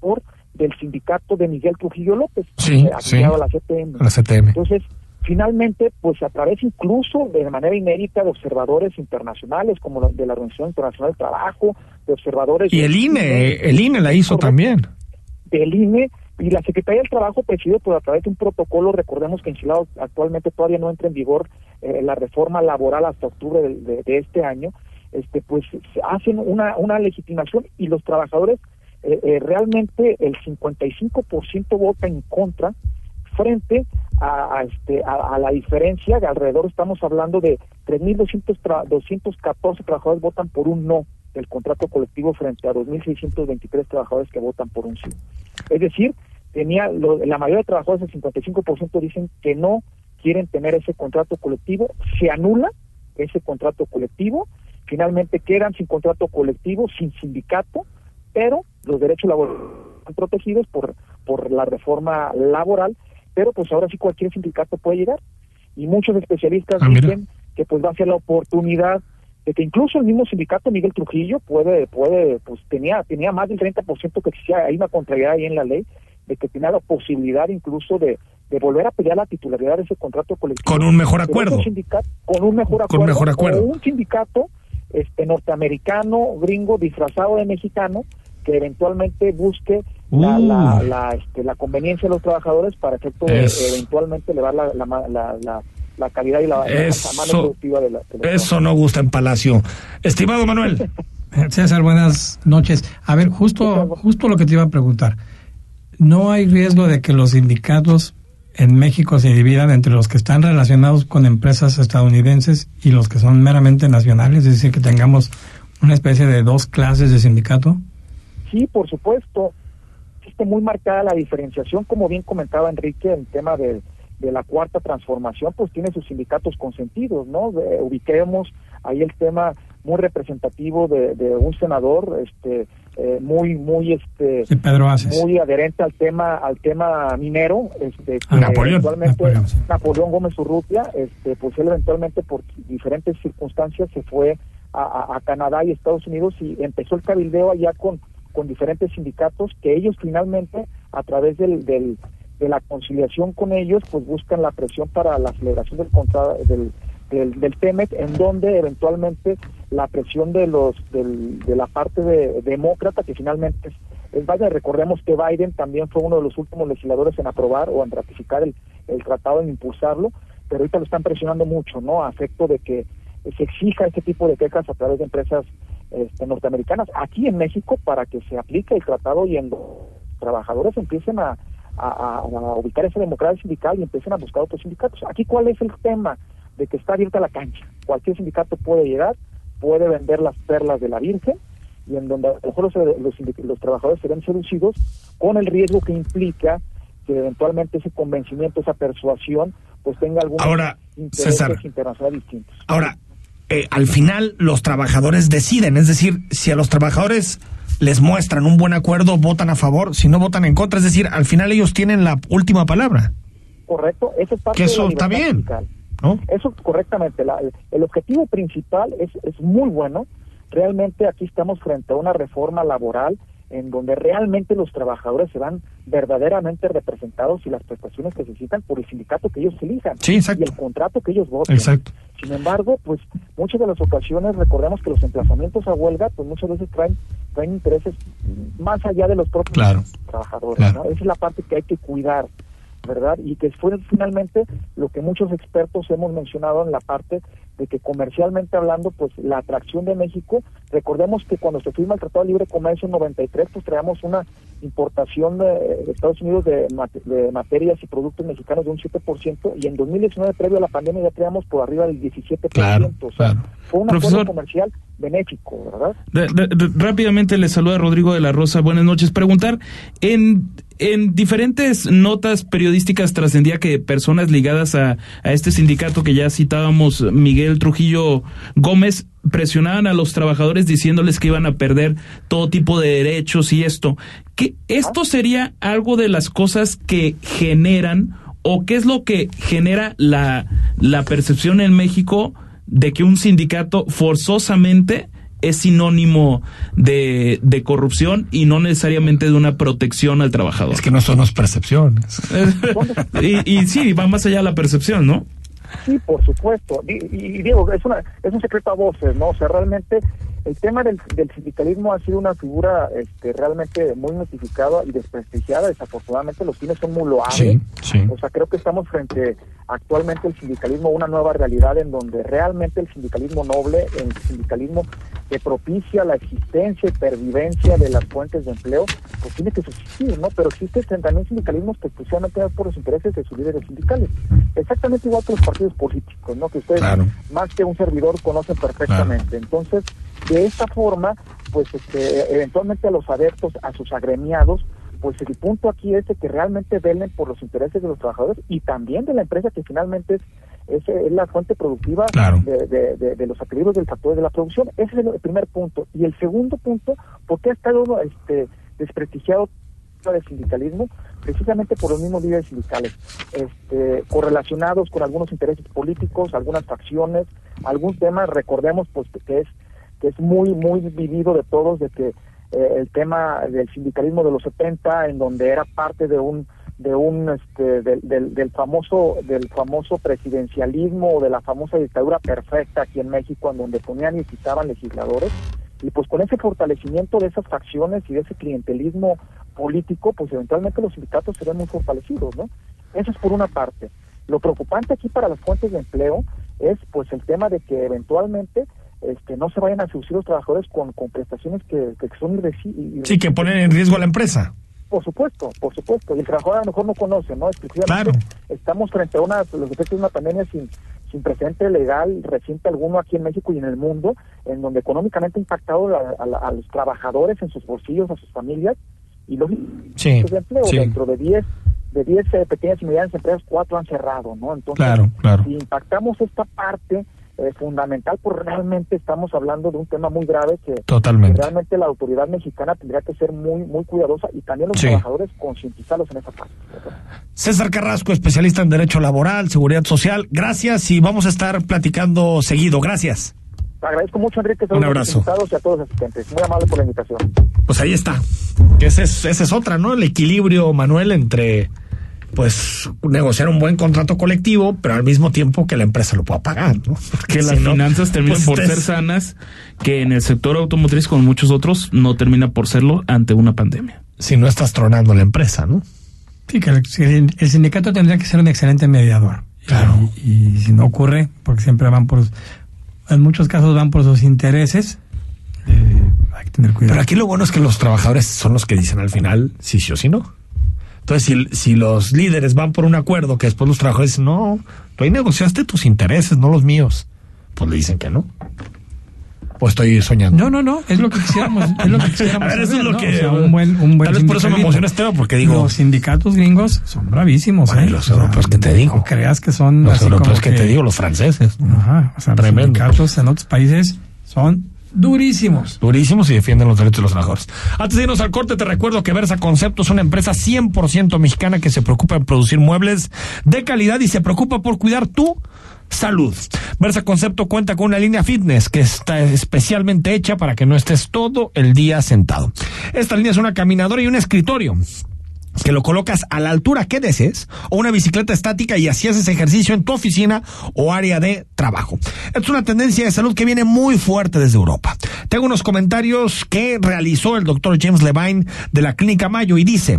por del sindicato de Miguel Trujillo López, sí, sí, a la CTM. La CTM. Entonces, finalmente, pues a través incluso de manera inédita de observadores internacionales, como de la Organización Internacional del Trabajo, de observadores... Y el INE, el INE la hizo también. Del INE, y la Secretaría del Trabajo, presidido por a través de un protocolo, recordemos que en Chile actualmente todavía no entra en vigor eh, la reforma laboral hasta octubre de, este año, este pues hacen una, una legitimación y los trabajadores eh, eh, realmente el 55% vota en contra frente a, este, a, la diferencia de alrededor estamos hablando de 3.214 trabajadores votan por un no del contrato colectivo frente a 2.623 trabajadores que votan por un sí. Es decir, tenía la mayoría de trabajadores, el 55% dicen que no quieren tener ese contrato colectivo, se anula ese contrato colectivo, finalmente quedan sin contrato colectivo, sin sindicato, pero los derechos laborales están protegidos por, por la reforma laboral, pero pues ahora sí cualquier sindicato puede llegar. Y muchos especialistas ah, dicen que pues va a ser la oportunidad de que incluso el mismo sindicato Miguel Trujillo puede, puede, pues tenía, tenía más del 30% que existía, hay una contrariedad ahí en la ley, de que tenía la posibilidad incluso de, de volver a pelear la titularidad de ese contrato colectivo. Con un mejor acuerdo. con un mejor acuerdo. Con un mejor acuerdo. un sindicato este, norteamericano, gringo, disfrazado de mexicano, que eventualmente busque la, la, la, este, la, conveniencia de los trabajadores para que esto eventualmente elevar la, la, la, calidad y la, mano productiva de la. eso no gusta en Palacio. Estimado Manuel. César, buenas noches. A ver, justo, justo lo que te iba a preguntar. ¿No hay riesgo de que los sindicatos en México se dividan entre los que están relacionados con empresas estadounidenses y los que son meramente nacionales? Es decir, que tengamos una especie de dos clases de sindicato. Sí, por supuesto. Existe muy marcada la diferenciación, como bien comentaba Enrique, el tema de, de la cuarta transformación, pues tiene sus sindicatos consentidos, ¿no? ubiquemos ahí el tema muy representativo de, de un senador, este eh, muy muy este muy adherente al tema al tema minero este ah, Napoleón, Napoleón, Gómez Urrutia este pues él eventualmente por diferentes circunstancias se fue a, Canadá y Estados Unidos y empezó el cabildeo allá con con diferentes sindicatos que ellos finalmente a través del, del de la conciliación con ellos pues buscan la presión para la celebración del contrato del del, del TEMEC, en donde eventualmente la presión de los de la parte de, demócrata, que finalmente es, vaya, recordemos que Biden también fue uno de los últimos legisladores en aprobar o en ratificar el, el tratado, en impulsarlo, pero ahorita lo están presionando mucho, ¿no? A efecto de que se exija este tipo de quejas a través de empresas este, norteamericanas aquí en México para que se aplique el tratado y en los trabajadores empiecen a, a, a ubicar esa democracia sindical y empiecen a buscar otros sindicatos. Aquí, ¿cuál es el tema? de que está abierta la cancha. Cualquier sindicato puede llegar, puede vender las perlas de la Virgen y en donde a lo mejor los, los, trabajadores serán seducidos con el riesgo que implica que eventualmente ese convencimiento, esa persuasión, pues tenga algún Ahora, intereses internacionales distintos. Ahora, eh, al final los trabajadores deciden, es decir, si a los trabajadores les muestran un buen acuerdo, votan a favor, si no votan en contra, es decir, al final ellos tienen la última palabra. Correcto, eso es parte Que de la eso está bien. ¿no? Eso correctamente. la- el, el objetivo principal es, es muy bueno. Realmente aquí estamos frente a una reforma laboral en donde realmente los trabajadores se van verdaderamente representados y las prestaciones que necesitan por el sindicato que ellos elijan Sí, y el contrato que ellos voten. Exacto. Sin embargo, pues muchas de las ocasiones recordemos que los emplazamientos a huelga, pues muchas veces traen traen intereses más allá de los propios Claro. trabajadores. Claro. ¿no? Esa es la parte que hay que cuidar, ¿verdad? Y que fue finalmente lo que muchos expertos hemos mencionado en la parte de que comercialmente hablando, pues la atracción de México, recordemos que cuando se firma el Tratado de Libre Comercio en 93, pues traíamos una importación de, de Estados Unidos de, mate- de materias y productos mexicanos de un 7% y en 2019, previo a la pandemia, ya traíamos por arriba del 17%. Claro, o sea, claro. fue un acuerdo comercial benéfico, ¿verdad? Rápidamente le saluda Rodrigo de la Rosa. Buenas noches. Preguntar, en, en diferentes notas periodísticas trascendía que personas ligadas a, a este sindicato que ya citábamos, Miguel Trujillo Gómez, presionaban a los trabajadores diciéndoles que iban a perder todo tipo de derechos y esto. ¿Qué, ¿Esto sería algo de las cosas que generan o qué es lo que genera la, la percepción en México de que un sindicato forzosamente es sinónimo de, de corrupción y no necesariamente de una protección al trabajador. Es que no son las percepciones. y, y sí, va más allá de la percepción, ¿no? Sí, por supuesto. Y, y- y digo, es, una, es un secreto a voces, ¿no? O sea, realmente el tema del, del sindicalismo ha sido una figura este, realmente muy notificada y desprestigiada. Desafortunadamente los fines son muy loables. Sí, sí. O sea, creo que estamos frente actualmente el sindicalismo una nueva realidad en donde realmente el sindicalismo noble, el sindicalismo que propicia la existencia y pervivencia de las fuentes de empleo, pues tiene que subsistir, ¿no? Pero existen también sindicalismos que exclusivamente por los intereses de sus líderes sindicales. Exactamente igual que los partidos políticos, ¿no? Que ustedes, Claro. más que un servidor, conocen perfectamente. Entonces, de esta forma, pues este, eventualmente a los adeptos, a sus agremiados, pues el punto aquí es de que realmente velen por los intereses de los trabajadores y también de la empresa que finalmente es, es, es la fuente productiva Claro. de, de- de- de los equilibrios del factor de la producción. Ese es el primer punto. Y el segundo punto, ¿por qué ha estado este, desprestigiado el sindicalismo? Precisamente por los mismos líderes sindicales, este, correlacionados con algunos intereses políticos, algunas facciones, algún tema, recordemos pues que es que es muy muy vivido de todos de que eh, el tema del sindicalismo de los 70 en donde era parte de un de un este del, del, del famoso del famoso presidencialismo o de la famosa dictadura perfecta aquí en México en donde ponían y quitaban legisladores. Y pues con ese fortalecimiento de esas facciones y de ese clientelismo político pues eventualmente los sindicatos se ven muy fortalecidos no eso es por una parte. Lo preocupante aquí para las fuentes de empleo es pues el tema de que eventualmente este, no se vayan a seducir los trabajadores con, con prestaciones que, que son irreci- irre- Sí, que ponen en riesgo a la empresa. por supuesto, por supuesto. Y el trabajador a lo mejor no conoce, ¿no? Exclusivamente estamos frente a una, los efectos de una pandemia sin, sin precedente legal, reciente alguno aquí en México y en el mundo, en donde económicamente ha impactado a, a la- a los trabajadores en sus bolsillos, a sus familias, y los Sí, de empleo. sí. Dentro de 10 de 10 eh, pequeñas y medianas empresas, cuatro han cerrado, ¿no? Entonces, Claro, claro. si impactamos esta parte eh, fundamental, pues realmente estamos hablando de un tema muy grave que, Totalmente. realmente la autoridad mexicana tendría que ser muy muy cuidadosa y también los Sí. trabajadores concientizarlos en esa parte. César Carrasco, especialista en Derecho Laboral, Seguridad Social. Gracias y vamos a estar platicando seguido. Gracias. Te agradezco mucho, Enrique, Un los abrazo. y a todos los asistentes. Muy amable por la invitación. Pues ahí está. Esa es, esa es otra, ¿no? El equilibrio, Manuel, entre pues negociar un buen contrato colectivo, pero al mismo tiempo que la empresa lo pueda pagar, ¿no? Que las si no, finanzas terminan pues, por ser sanas, que en el sector automotriz, con muchos otros, no termina por serlo ante una pandemia. Si no estás tronando la empresa, ¿no? Sí, que el, el- el sindicato tendría que ser un excelente mediador. Claro. Y, y si no ocurre, porque siempre van por, en muchos casos van por sus intereses, eh, hay que tener cuidado. Pero aquí lo bueno es que los trabajadores son los que dicen al final sí, sí o sí no. Entonces, si, si los líderes van por un acuerdo que después los trabajadores dicen, no, tú ahí negociaste tus intereses, no los míos, pues le dicen que no. O estoy soñando. No, no, no, es lo que quisiéramos, es lo que quisiéramos A ver, eso es lo ¿no? que- O sea, un buen, un buen tal vez por eso me emociona este tema, porque digo- Los sindicatos gringos son bravísimos, Bueno, ¿eh? los O sea, europeos que te digo. No creas que son Los así europeos como que, te digo, los franceses. Ajá, o sea, los sindicatos en otros países son durísimos. Durísimos y defienden los derechos de los trabajadores. Antes de irnos al corte, te recuerdo que Versa Concepto es una empresa 100% mexicana que se preocupa en producir muebles de calidad y se preocupa por cuidar tu salud. Versa Concepto cuenta con una línea fitness que está especialmente hecha para que no estés todo el día sentado. Esta línea es una caminadora y un escritorio que lo colocas a la altura que desees o una bicicleta estática y así haces ejercicio en tu oficina o área de trabajo. Es una tendencia de salud que viene muy fuerte desde Europa. Tengo unos comentarios que realizó el doctor James Levine de la Clínica Mayo y dice,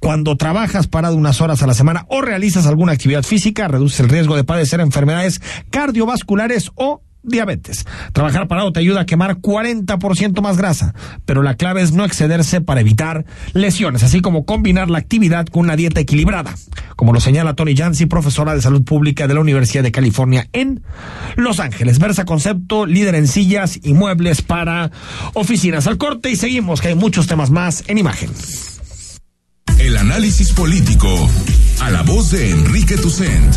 cuando trabajas parado unas horas a la semana o realizas alguna actividad física, reduce el riesgo de padecer enfermedades cardiovasculares o diabetes. Trabajar parado te ayuda a quemar 40% más grasa, pero la clave es no excederse para evitar lesiones, así como combinar la actividad con una dieta equilibrada, como lo señala Tony Jansi, profesora de salud pública de la Universidad de California en Los Ángeles. Versa Concepto, líder en sillas y muebles para oficinas. Al corte y seguimos, que hay muchos temas más en imagen. El análisis político a la voz de Enrique Tucent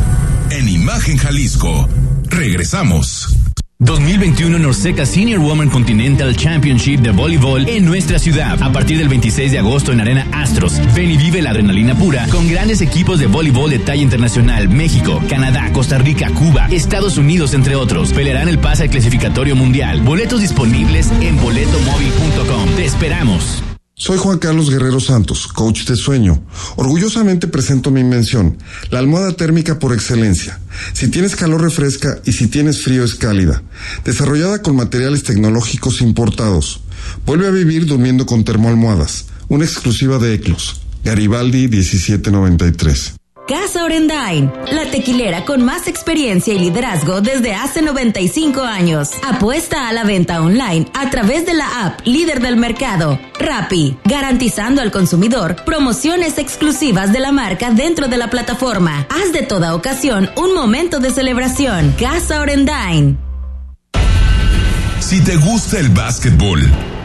en Imagen Jalisco. Regresamos. 2021 Norseca Senior Women Continental Championship de voleibol en nuestra ciudad. A partir del 26 de agosto en Arena Astros. Ven y vive la adrenalina pura con grandes equipos de voleibol de talla internacional. México, Canadá, Costa Rica, Cuba, Estados Unidos, entre otros. Pelearán el pase al clasificatorio mundial. Boletos disponibles en boletomóvil.com. Te esperamos. Soy Juan Carlos Guerrero Santos, coach de sueño. Orgullosamente presento mi invención, la almohada térmica por excelencia. Si tienes calor refresca y si tienes frío es cálida. Desarrollada con materiales tecnológicos importados. Vuelve a vivir durmiendo con termoalmohadas. Una exclusiva de Eclos. Garibaldi 1793. Casa Orendain, la tequilera con más experiencia y liderazgo desde hace 95 años. Apuesta a la venta online a través de la app líder del mercado, Rappi, garantizando al consumidor promociones exclusivas de la marca dentro de la plataforma. Haz de toda ocasión un momento de celebración. Casa Orendain. Si te gusta el básquetbol,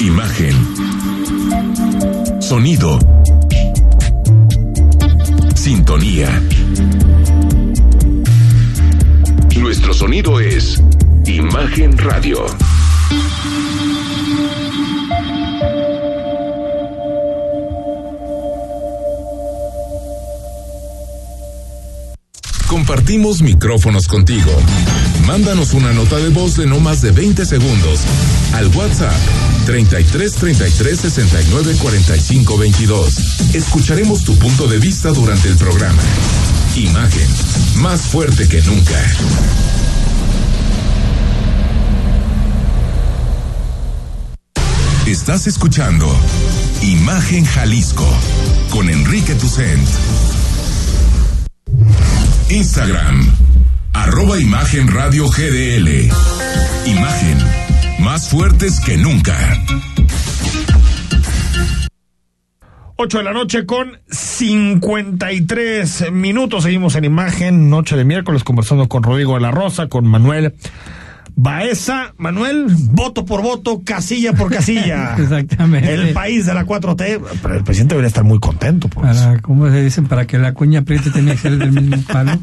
Imagen. Sonido. Sintonía. Nuestro sonido es Imagen Radio. Compartimos micrófonos contigo. Mándanos una nota de voz de no más de 20 segundos al WhatsApp 33 33 69 45 22. Escucharemos tu punto de vista durante el programa. Imagen, más fuerte que nunca. Estás escuchando Imagen Jalisco con Enrique Tucent. Instagram, arroba Imagen Radio GDL. Imagen, más fuertes que nunca. 8 de la noche con 53 minutos. Seguimos en imagen, noche de miércoles, conversando con Rodrigo de la Rosa, con Manuel Baeza. Manuel, voto por voto, casilla por casilla. Exactamente. El país de la 4T. Pero el presidente debería estar muy contento. Por para, eso. ¿Cómo se dicen? Para que la cuña apriete tenía que ser del mismo palo.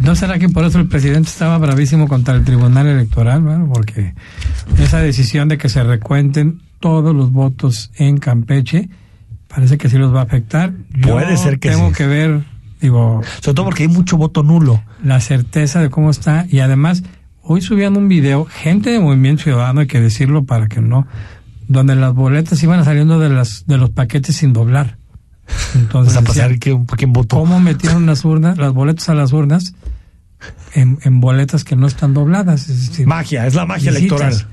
¿No será que por eso el presidente estaba bravísimo contra el Tribunal Electoral? Bueno, porque esa decisión de que se recuenten todos los votos en Campeche parece que sí los va a afectar. Yo Puede ser que tengo sí. que ver, digo... Sobre todo porque hay mucho voto nulo. La certeza de cómo está y además hoy subían un video, gente de Movimiento Ciudadano, hay que decirlo para que no, donde las boletas iban saliendo de las de los paquetes sin doblar. Entonces, Vamos a pasar que, quién votó. ¿cómo metieron las urnas, las boletas a las urnas? En, en boletas que no están dobladas. Es decir, Magia, es la magia visitas. electoral.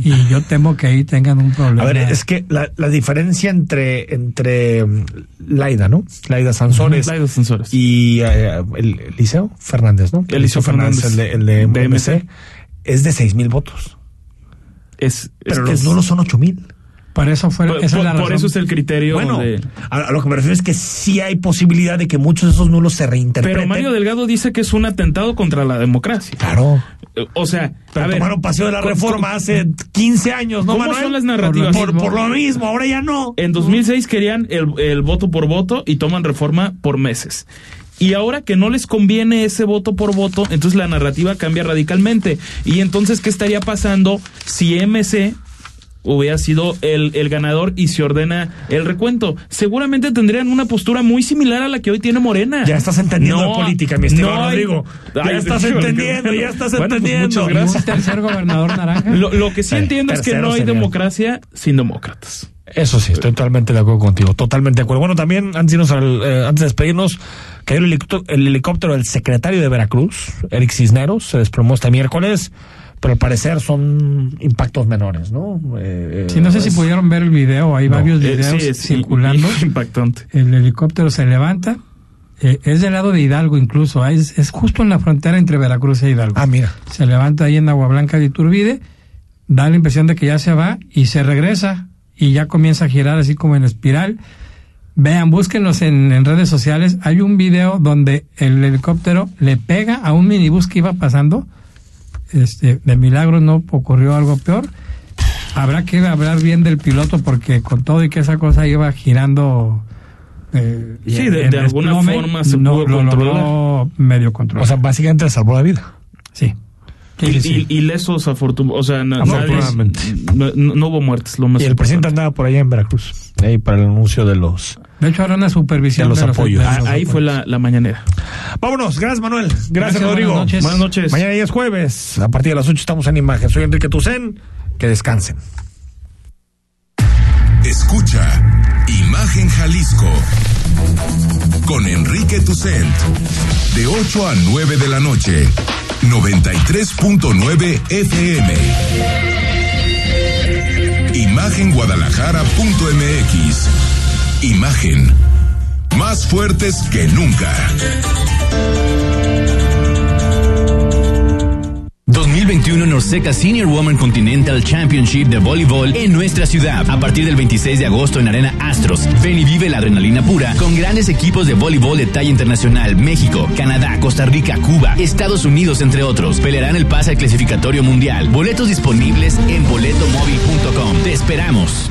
Y yo temo que ahí tengan un problema. A ver, es que la, la diferencia entre, entre mm, Laida, ¿no? Laida Sansores. Laida Sansores. Y eh, el Eliseo Fernández, ¿no? Eliseo Fernández. el de, el de De MC, MC. es de seis mil votos. Es, Pero es que los es- nulos son ocho mil. Por eso fue, por, esa es eso es el criterio Bueno, de... a, a lo que me refiero es que sí hay posibilidad de que muchos de esos nulos se reinterpreten. Pero Mario Delgado dice que es un atentado contra la democracia. Claro. O sea, Pero a ver, tomaron paseo de la ¿cómo- reforma hace 15 años, ¿no, ¿Cómo Manuel? son las narrativas? Por, por lo mismo, ahora ya no. En 2006 querían el, el voto por voto y toman reforma por meses. Y ahora que no les conviene ese voto por voto, entonces la narrativa cambia radicalmente. Y entonces, ¿qué estaría pasando si MC hubiera sido el, el ganador y se ordena el recuento? Seguramente tendrían una postura muy similar a la que hoy tiene Morena. Ya estás entendiendo de política, mi estimado hay- Rodrigo. Ya Ay, estás entendiendo, ya estás Bueno, pues, entendiendo. muchas gracias. Tercer gobernador naranja. Lo, lo que sí entiendo es que no hay democracia sin demócratas. Eso sí, estoy totalmente de acuerdo contigo, totalmente de acuerdo. Bueno, también antes de, irnos al- eh, antes de despedirnos, cayó el helicóptero, el helicóptero del secretario de Veracruz, Eric Cisneros, se desplomó este miércoles, pero al parecer son impactos menores, ¿no? Eh, eh, Sí, no sé si pudieron ver el video, hay No. varios Eh, videos sí, es circulando. impactante. El helicóptero se levanta, eh, es del lado de Hidalgo incluso, ah, es, es justo en la frontera entre Veracruz e Hidalgo. Ah, mira. Se levanta ahí en Agua Blanca de Iturbide, da la impresión de que ya se va y se regresa y ya comienza a girar así como en espiral. Vean, búsquenlos en, en redes sociales. Hay un video donde el helicóptero le pega a un minibús que iba pasando. Este, de milagro no ocurrió algo peor. Habrá que hablar bien del piloto porque con todo y que esa cosa iba girando. eh, Sí, de- de alguna forma se no, pudo lo controlar. logró medio controlar. O sea, básicamente le salvó la vida. sí. Y, Sí, y- y lesos afortunados, o sea, no, no- no hubo muertes, lo más Y el presidente andaba por allá en Veracruz, ahí para el anuncio de los... De hecho, ahora una supervisión De los apoyos. de Ah, los ahí fue la, la mañanera. Vámonos, gracias Manuel, gracias, Gracias, Rodrigo. buenas noches. Buenas noches. Mañana ya es jueves, a partir de las 8 estamos en imagen. Soy Enrique Tucen, que descansen. Escucha Imagen Jalisco con Enrique Tucent de 8 a 9 de la noche 93.9 FM Imagenguadalajara.mx Imagen más fuertes que nunca 2021 Norseca Senior Woman Continental Championship de voleibol en nuestra ciudad. A partir del 26 de agosto en Arena Astros. Ven y vive la adrenalina pura con grandes equipos de voleibol de talla internacional. México, Canadá, Costa Rica, Cuba, Estados Unidos, entre otros. Pelearán el pase al clasificatorio mundial. Boletos disponibles en boletomóvil.com. Te esperamos.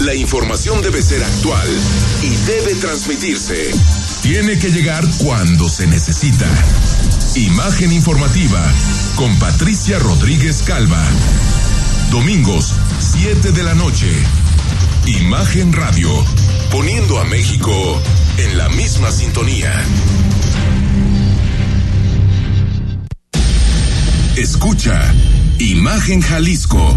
La información debe ser actual y debe transmitirse. Tiene que llegar cuando se necesita. Imagen informativa con Patricia Rodríguez Calva. Domingos, 7 de la noche. Imagen Radio, poniendo a México en la misma sintonía. Escucha Imagen Jalisco